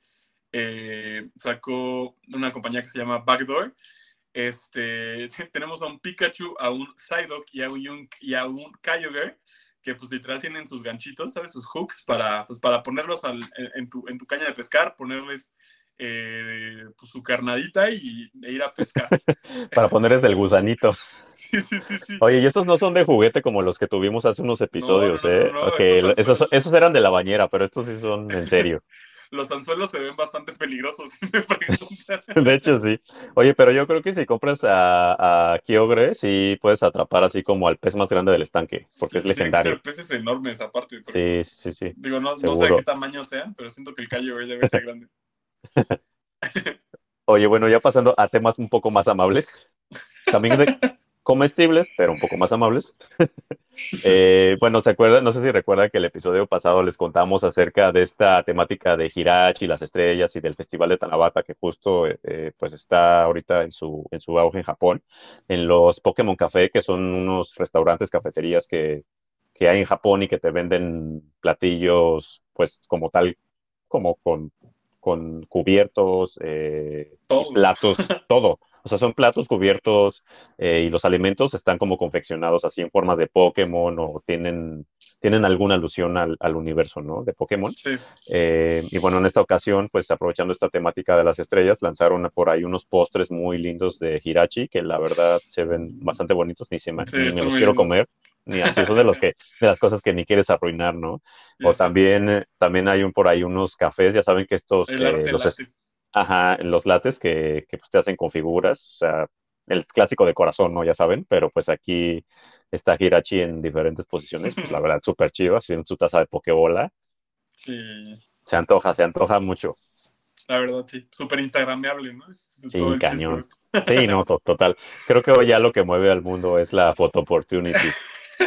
eh, sacó una compañía que se llama Backdoor. Este, <laughs> tenemos a un Pikachu, a un Psyduck y a un, y a un Kyogre, que pues literal tienen sus ganchitos, ¿sabes? Sus hooks para, pues, para ponerlos al- en, tu, en tu caña de pescar, ponerles eh, pues, su carnadita y e ir a pescar. <laughs> Para ponerles el gusanito. Sí, sí, sí, sí. Oye, y estos no son de juguete como los que tuvimos hace unos episodios, no, no, ¿eh? no, esos, esos eran de la bañera, pero estos sí son en serio. <laughs> Los anzuelos se ven bastante peligrosos, <laughs> si me preguntan. De hecho, sí. Oye, pero yo creo que si compras a, a Kyogre, sí puedes atrapar así como al pez más grande del estanque, porque es Sí, que legendario. ser peces enormes aparte. Sí, sí, sí. Digo, no, no sé de qué tamaño sean, pero siento que el Kyogre debe ser grande. <laughs> Oye, bueno, ya pasando a temas un poco más amables, también de comestibles, pero un poco más amables. <laughs> Eh, bueno, ¿se acuerdan? No sé si recuerdan que el episodio pasado les contamos acerca de esta temática de Hirachi, las estrellas y del Festival de Tanabata, que justo eh, pues está ahorita en su, en su auge en Japón, en los Pokémon Café, que son unos restaurantes, cafeterías que, que hay en Japón y que te venden platillos, pues como tal, como con, con cubiertos, eh, platos, <laughs> todo. O sea, son platos cubiertos eh, y los alimentos están como confeccionados así en formas de Pokémon o tienen, tienen alguna alusión al, al universo, ¿no? De Pokémon. Sí, Eh, y bueno, en esta ocasión, pues aprovechando esta temática de las estrellas, lanzaron por ahí unos postres muy lindos de Hirachi que la verdad se ven bastante bonitos, ni, se me, Sí, ni me los quiero lindos. comer, ni así, son de, los que, de las cosas que ni quieres arruinar, ¿no? <laughs> O también, eh, también hay un, por ahí unos cafés, ya saben que estos, eh, los, Ajá, los lates que, que pues, te hacen con figuras, o sea, el clásico de corazón, ¿no? Ya saben, pero pues aquí está Hirachi en diferentes posiciones, pues la <laughs> verdad, súper chido, haciendo su taza de pokebola. Sí, Se antoja, se antoja mucho. la verdad, sí. Súper instagrameable, ¿no? Es Sí, todo cañón. Sí, no, to- total. Creo que hoy ya lo que mueve al mundo es la photo opportunity,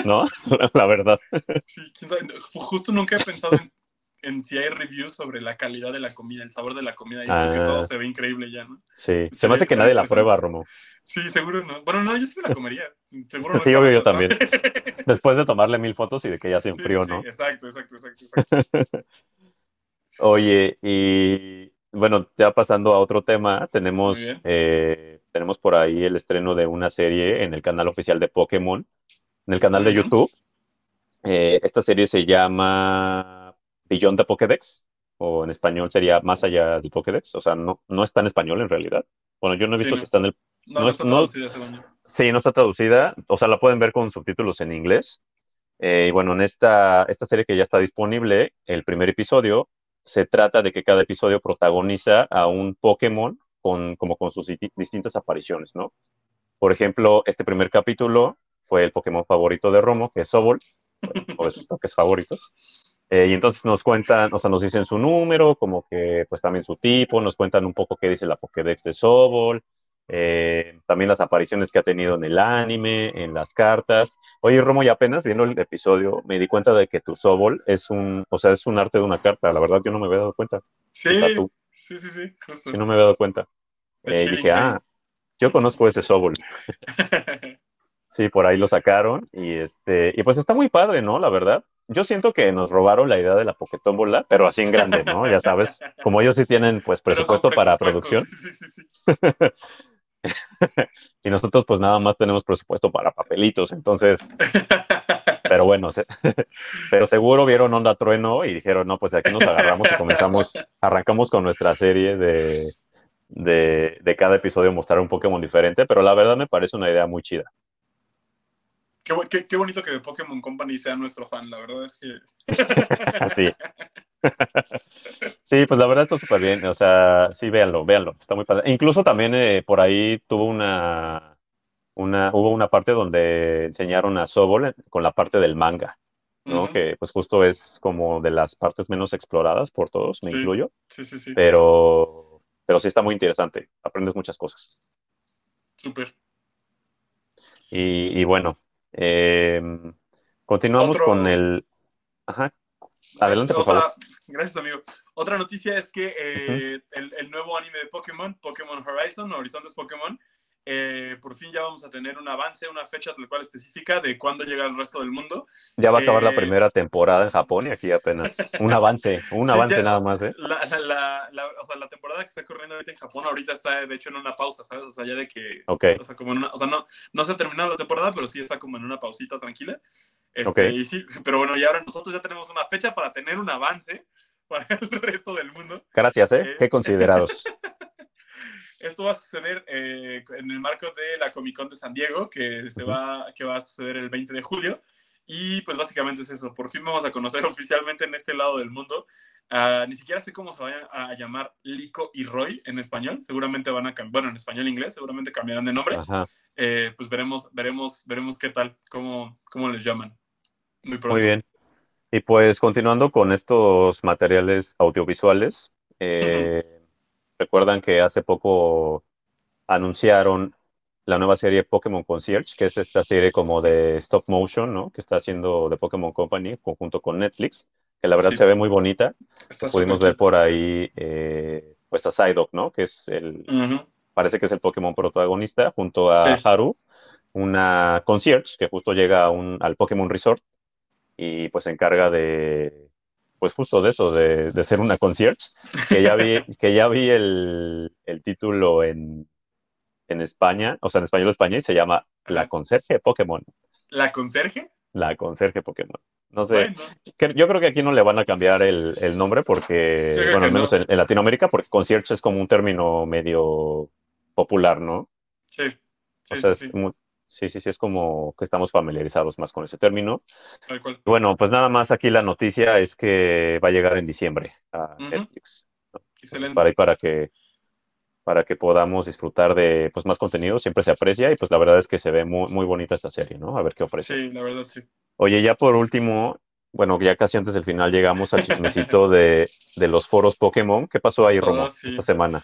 ¿no? <laughs> La verdad. Sí, quién sabe. Ju- Justo nunca he pensado en, en si hay reviews sobre la calidad de la comida, el sabor de la comida, y porque Ah. todo se ve increíble ya, ¿no? Sí, se Sería- me hace que nadie la prueba, Romo. Sí, seguro no. Bueno, no, yo sí me la comería. Seguro no Sí, obvio, yo también. <laughs> Después de tomarle mil fotos y de que ya se Sí, sí, enfrió, sí, ¿no? exacto, exacto, exacto, exacto. <laughs> Oye, y bueno, ya pasando a otro tema, tenemos, eh, tenemos por ahí el estreno de una serie en el canal oficial de Pokémon, en el canal de. YouTube. Eh, esta serie se llama Beyond the Pokédex, o en español sería Más allá del Pokédex, o sea, no, no está en español en realidad. Bueno, yo no he Sí, visto no. si está en el... No, no no es- está traducida según yo. Sí, no está traducida, o sea, la pueden ver con subtítulos en inglés. Eh, y bueno, en esta, esta serie que ya está disponible, el primer episodio se trata de que cada episodio protagoniza a un Pokémon con, como con sus di- distintas apariciones, ¿no? Por ejemplo, este primer capítulo fue el Pokémon favorito de Romo, que es Sobol, o de sus <laughs> toques favoritos. Eh, y entonces nos cuentan, o sea, nos dicen su número, como que pues también su tipo, nos cuentan un poco qué dice la Pokédex de Sobol, eh, también las apariciones que ha tenido en el anime, en las cartas. Oye, Romo, y apenas viendo el episodio me di cuenta de que tu Sobol es un, o sea, es un arte de una carta. La verdad, yo no me había dado cuenta. Sí, sí, sí, sí, justo. Sí, no me había dado cuenta. Eh, y dije, ah, yo conozco ese Sobol. <laughs> Sí, por ahí lo sacaron y este, y pues está muy padre, ¿no? La verdad. Yo siento que nos robaron la idea de la Pokétómbola, pero así en grande, ¿no? Ya sabes, como ellos sí tienen pues presupuesto para producción Sí, sí, sí. <laughs> y nosotros pues nada más tenemos presupuesto para papelitos, entonces, pero bueno, se- <laughs> pero seguro vieron Onda Trueno y dijeron, no, pues aquí nos agarramos y comenzamos, arrancamos con nuestra serie de, de, de cada episodio mostrar un Pokémon diferente, pero la verdad me parece una idea muy chida. Qué, qué- qué bonito que Pokémon Company sea nuestro fan, la verdad es que <laughs> Sí. <laughs> Sí, pues la verdad está súper bien. O sea, sí, véanlo, véanlo. Está muy padre. Incluso también eh, por ahí tuvo una, una, hubo una parte donde enseñaron a Sobol con la parte del manga, ¿no? Que pues justo es como de las partes menos exploradas por todos, me Sí. incluyo. Sí, sí, sí. Pero, pero sí está muy interesante. Aprendes muchas cosas. Súper. Y, y bueno, eh, continuamos Otro- con el... Ajá. Adelante, por Otra- favor. Gracias, amigo. Otra noticia es que eh, el, el nuevo anime de Pokémon, Pokémon Horizon, Horizontes Pokémon, eh, por fin ya vamos a tener un avance, una fecha tal cual específica de cuándo llega al resto del mundo. Ya va a acabar la Eh, primera temporada en Japón y aquí apenas un avance, <laughs> un Sí, avance ya- nada más, ¿eh? La, la, la- la- o sea, la temporada que está corriendo ahorita en Japón ahorita está, de hecho, en una pausa, ¿sabes? O sea, ya de que... Ok, O sea, como en una- o sea, no, no se ha terminado la temporada, pero sí está como en una pausita tranquila. Este, Ok. y sí, pero bueno, y ahora nosotros ya tenemos una fecha para tener un avance para el resto del mundo. gracias, ¿eh? Eh. Qué considerados. <laughs> Esto va a suceder eh, en el marco de la Comic Con de San Diego, que, se va, que va a suceder el 20 de julio. Y pues básicamente es eso. Por fin vamos a conocer <laughs> oficialmente en este lado del mundo. ah, ni siquiera sé cómo se vayan a llamar Lico y Roy en español. Seguramente van a cambiar, bueno, en español e inglés, seguramente cambiarán de nombre. Eh, pues veremos, veremos, veremos qué tal, cómo, cómo les llaman. Muy pronto. muy bien. Y pues continuando con estos materiales audiovisuales, <laughs> eh, recuerdan que hace poco anunciaron la nueva serie Pokémon Concierge, que es esta serie como de stop motion, ¿no? Que está haciendo The Pokémon Company conjunto con Netflix, que la verdad Sí. se ve muy bonita. Está Pudimos ver por ahí, eh, pues a Psyduck, ¿no? Que es el, parece que es el Pokémon protagonista, junto a Sí. Haru, una concierge que justo llega a un, al Pokémon Resort y pues se encarga de, pues justo de eso, de, de ser una concierge, que ya vi, <laughs> que ya vi el, el título en, en España, o sea, en español España, y se llama La. Conserje Pokémon, ¿La conserje? La Conserje Pokémon. No sé, Bueno, yo creo que aquí no le van a cambiar el, el nombre porque, bueno, al menos no. en, en Latinoamérica, porque concierge es como un término medio popular, ¿no? sí. Sí, O sea, sí, es sí, mu- sí, sí, sí, es como que estamos familiarizados más con ese término. tal cual. Bueno, pues nada más aquí la noticia es que va a llegar en diciembre a. Netflix. Entonces, Excelente. para ahí para que para que podamos disfrutar de pues más contenido, siempre se aprecia y pues la verdad es que se ve muy, muy bonita esta serie, ¿no? A ver qué ofrece. Sí, la verdad sí. Oye, ya por último, bueno, ya casi antes del final llegamos al chismecito de, de los foros Pokémon. ¿Qué pasó ahí, Romo, Oh, sí. esta semana?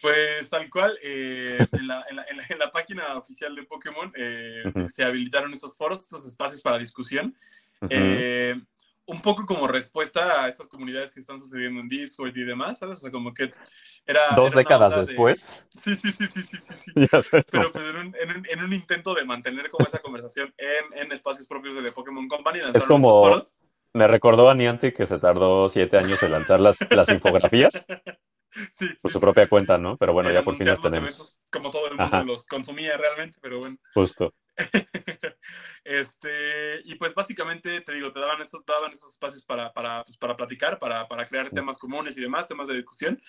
Pues tal cual, eh, <laughs> en, la, en, la, en, la, en, la, página oficial de Pokémon eh, Ujú. se, se habilitaron estos foros, estos espacios para discusión. Ujú. Eh, un poco como respuesta a estas comunidades que están sucediendo en Discord y demás, ¿sabes? O sea, como que era... Dos era décadas de- después. <laughs> Sí, sí, sí, sí, sí, sí, sí. <laughs> Pero pues en un, en, un, en un intento de mantener como esa conversación en, en espacios propios de The Pokémon Company, lanzaron como-. Me recordó a Niantic que se tardó siete años en lanzar las, las infografías Sí, por sí, su propia cuenta. ¿no? Pero bueno, En ya por fin los tenemos. eventos como todo el mundo Ajá. los consumía realmente, pero bueno. Justo. <laughs> este, y pues básicamente, te digo, te daban estos, daban estos espacios para, para, pues, para platicar, para, para crear temas comunes y demás, temas de discusión.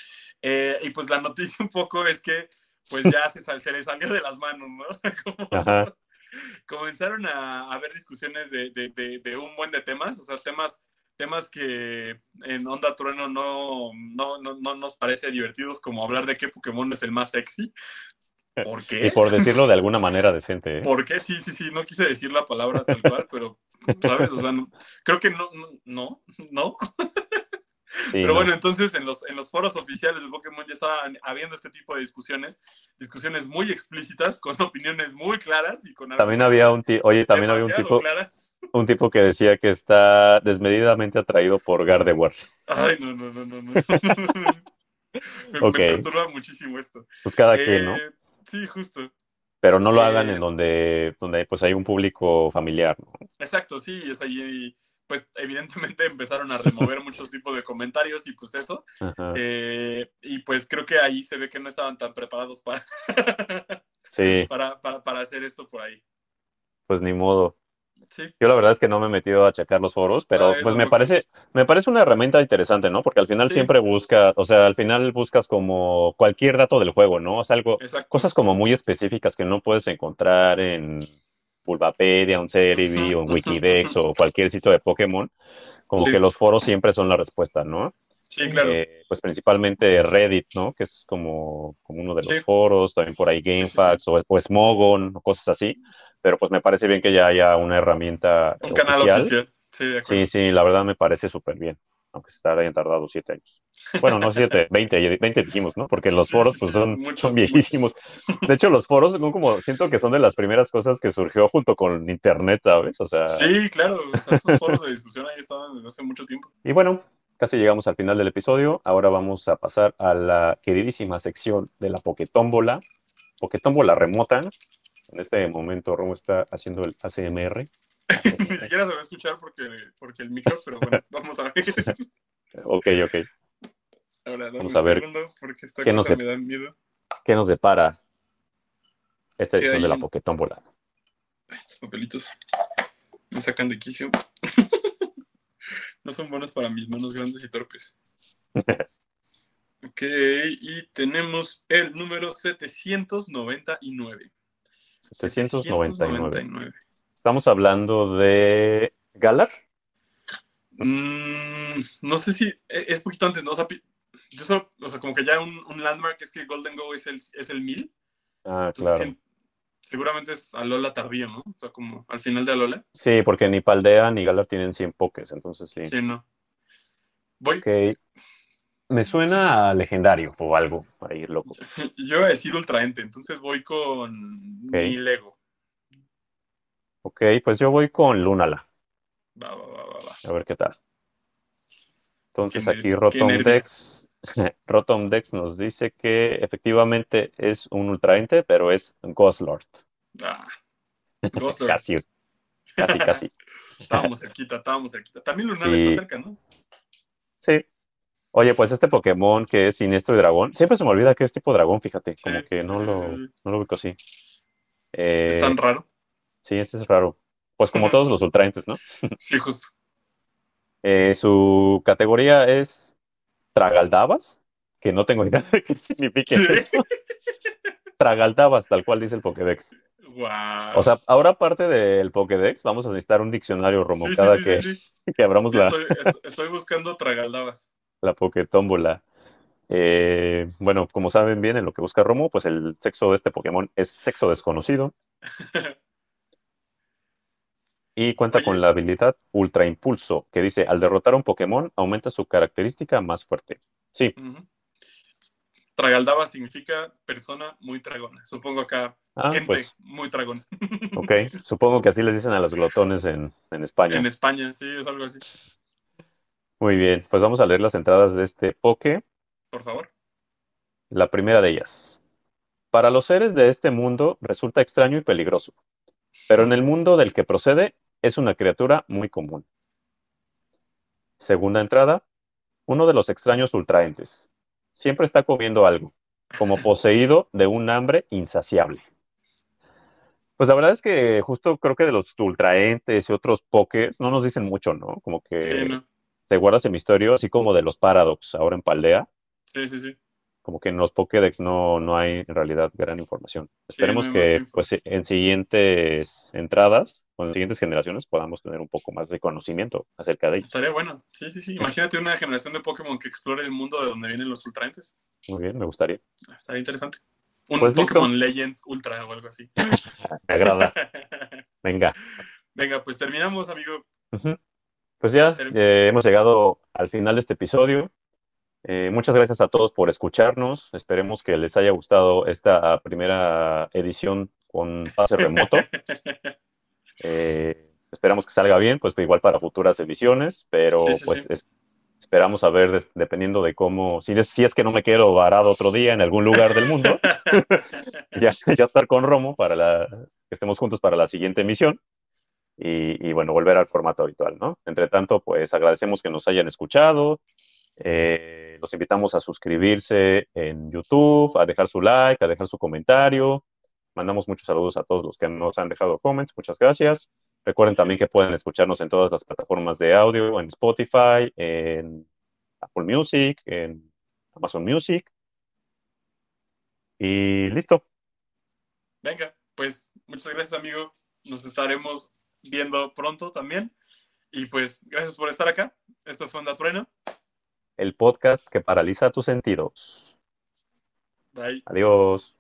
Eh, y pues la noticia un poco es que pues ya se, sal- se le salió de las manos, ¿no? <laughs> Como- Ajá. <laughs> comenzaron a, a haber discusiones de, de, de, de un buen de temas, o sea, temas, temas que en Onda Trueno no, no, no, no nos parece divertidos, como hablar de qué Pokémon es el más sexy. ¿Por qué? Y por decirlo de alguna manera decente. ¿eh? ¿Por qué? Sí, sí, sí, no quise decir la palabra tal cual, pero, ¿sabes? O sea, no- creo que no, no, no, <laughs> no. Sí, Pero ¿no? bueno, entonces en los, en los foros oficiales de Pokémon ya estaban habiendo este tipo de discusiones, discusiones muy explícitas, con opiniones muy claras y con También había un tipo, oye, también había un tipo, claras. un tipo que decía que está desmedidamente atraído por Gardevoir. Ay, no, no, no, no. no. <laughs> me, Ok. me perturba muchísimo esto. Pues cada quien, ¿no? Eh, Sí, justo. Pero no lo eh, hagan en donde, donde pues hay un público familiar, ¿no? Exacto, sí, es ahí, pues evidentemente <laughs> empezaron a remover muchos tipos de comentarios y pues eso. Eh, y pues creo que ahí se ve que no estaban tan preparados para, <laughs> Sí, para, para, para hacer esto por ahí. pues ni modo. Sí, Yo la verdad es que no me he metido a checar los foros, pero Ah, pues me parece, me parece una herramienta interesante, ¿no? Porque al final Sí. siempre buscas, o sea, al final buscas como cualquier dato del juego, ¿no? O sea, algo, exacto. cosas como muy específicas que no puedes encontrar en Bulbapedia, un Cerebi, ujú, Wikidex o cualquier sitio de Pokémon. Como Sí. que los foros siempre son la respuesta, ¿no? Sí, claro. Eh, pues principalmente Reddit, ¿no? Que es como, como uno de los Sí. foros, también por ahí sí, sí. GameFAQs o, o Smogon o cosas así. Pero pues me parece bien que ya haya una herramienta Un canal oficial. oficial. Sí, de acuerdo. Sí, sí, la verdad me parece súper bien, aunque se hayan tardado siete años. Bueno, no siete, <laughs> veinte, veinte dijimos, ¿no? Porque los foros pues son, muchos, son viejísimos. De hecho, los <laughs> foros son como, siento que son de las primeras cosas que surgió junto con Internet, ¿sabes? O sea, Sí, claro. O sea, estos foros de discusión ahí estaban desde hace mucho tiempo. y bueno, casi llegamos al final del episodio. Ahora vamos a pasar a la queridísima sección de la Poketómbola. Poketómbola remota. En este momento Romo está haciendo el ACMR. <laughs> Ni siquiera se va a escuchar porque, porque el micro, pero bueno, <laughs> vamos a ver. Ok, ok. Ahora, dame Vamos un a ver segundo porque esta qué nos cosa dep- me da miedo. ¿Qué nos depara esta ¿Qué edición de la Poketómbola? Estos papelitos me sacan de quicio. <laughs> no son buenos para mis manos grandes y torpes. Ok, y tenemos el número 799. 799. Estamos hablando de Galar. Mm, no sé si e- es poquito antes, ¿no? O sea, yo solo, o sea, como que ya un, un landmark es que Golden Go es el, es el 1000. Ah, Entonces, claro. seguramente es Alola tardío, ¿no? O sea, como al final de Alola. Sí, porque ni Paldea ni Galar tienen 100 pokés, entonces sí. Sí, no. Voy, Ok. Me suena a legendario o algo, para ir loco. <laughs> yo iba a decir Ultraente, entonces voy con Ok. mi Lego. Ok, pues yo voy con Lunala. Va, va, va, va, va. A ver qué tal. Entonces Qué aquí qué Rotom nervios. Dex, <laughs> Rotom Dex nos dice que efectivamente es un Ultraente, pero es Ghoslord. Ah, <laughs> Ghoster. Casi, casi, casi. <laughs> Estábamos cerquita, estábamos cerquita. También Lunala está cerca, ¿no? Sí. Oye, pues este Pokémon que es Siniestro y Dragón, siempre se me olvida que es tipo dragón, fíjate, como Sí, que no sí, lo, sí, sí. no lo ubico así. Eh, Es tan raro. Sí, este es raro. Pues como todos los Ultraentes, ¿no? <laughs> Sí, justo. Eh, su categoría es Tragaldabas, que no tengo idea <laughs> de qué significa Sí. eso. Tragaldabas, tal cual dice el Pokédex. Wow. O sea, ahora aparte del Pokédex, vamos a necesitar un diccionario, Romo, Sí, cada sí, <laughs> que, abramos la, Estoy, es- estoy buscando tragaldabas. la Pokétómbola. Eh, bueno, como saben bien en lo que busca Romo, pues el sexo de este Pokémon es sexo desconocido. Y cuenta con la habilidad Ultra Impulso, que dice, al derrotar a un Pokémon, aumenta su característica más fuerte. Sí. Tragaldaba significa persona muy tragona. Supongo acá, ah, gente pues, muy tragona. <laughs> ok. Supongo que así les dicen a los glotones en, en España. En España, sí, es algo así. Muy bien, pues vamos a leer las entradas de este Poké. Por favor. La primera de ellas. Para los seres de este mundo resulta extraño y peligroso, pero en el mundo del que procede es una criatura muy común. Segunda entrada. Uno de los extraños ultraentes. Siempre está comiendo algo, como poseído de un hambre insaciable. Pues la verdad es que justo creo que de los ultraentes y otros pokés no nos dicen mucho, ¿no? Como que Sí, no. se guarda ese misterio, así como de los Paradox ahora en Paldea. Sí, sí, sí. Como que en los Pokédex no, no hay en realidad gran información. Sí, Esperemos no que info. pues, en siguientes entradas o en siguientes generaciones podamos tener un poco más de conocimiento acerca de ellos. Estaría bueno. Sí, sí, sí. Imagínate una generación de Pokémon que explore el mundo de donde vienen los ultraentes. Muy bien, me gustaría. Estaría interesante. Un Pues listo. Pokémon Legends Ultra o algo así. <laughs> Me agrada. <laughs> Venga. Venga, pues terminamos, amigo. Pues ya eh, hemos llegado al final de este episodio. Eh, muchas gracias a todos por escucharnos. Esperemos que les haya gustado esta primera edición con pase remoto. <laughs> Eh, esperamos que salga bien, pues igual para futuras ediciones, pero Sí, sí, pues sí. es- esperamos a ver, des- dependiendo de cómo, si es, si es que no me quedo varado otro día en algún lugar del mundo, <laughs> <laughs> ya, ya estar con Romo para la, que estemos juntos para la siguiente emisión y, y, bueno, volver al formato habitual, ¿no? Entre tanto, pues agradecemos que nos hayan escuchado, eh, los invitamos a suscribirse en YouTube, a dejar su like, a dejar su comentario. Mandamos muchos saludos a todos los que nos han dejado comments. Muchas gracias. Recuerden también que pueden escucharnos en todas las plataformas de audio, en Spotify, en Apple Music, en Amazon Music. Y listo. Venga, pues muchas gracias, amigo. Nos estaremos viendo pronto también. Y pues gracias por estar acá. Esto fue Onda Trueno. El podcast que paraliza tus sentidos. Bye. Adiós.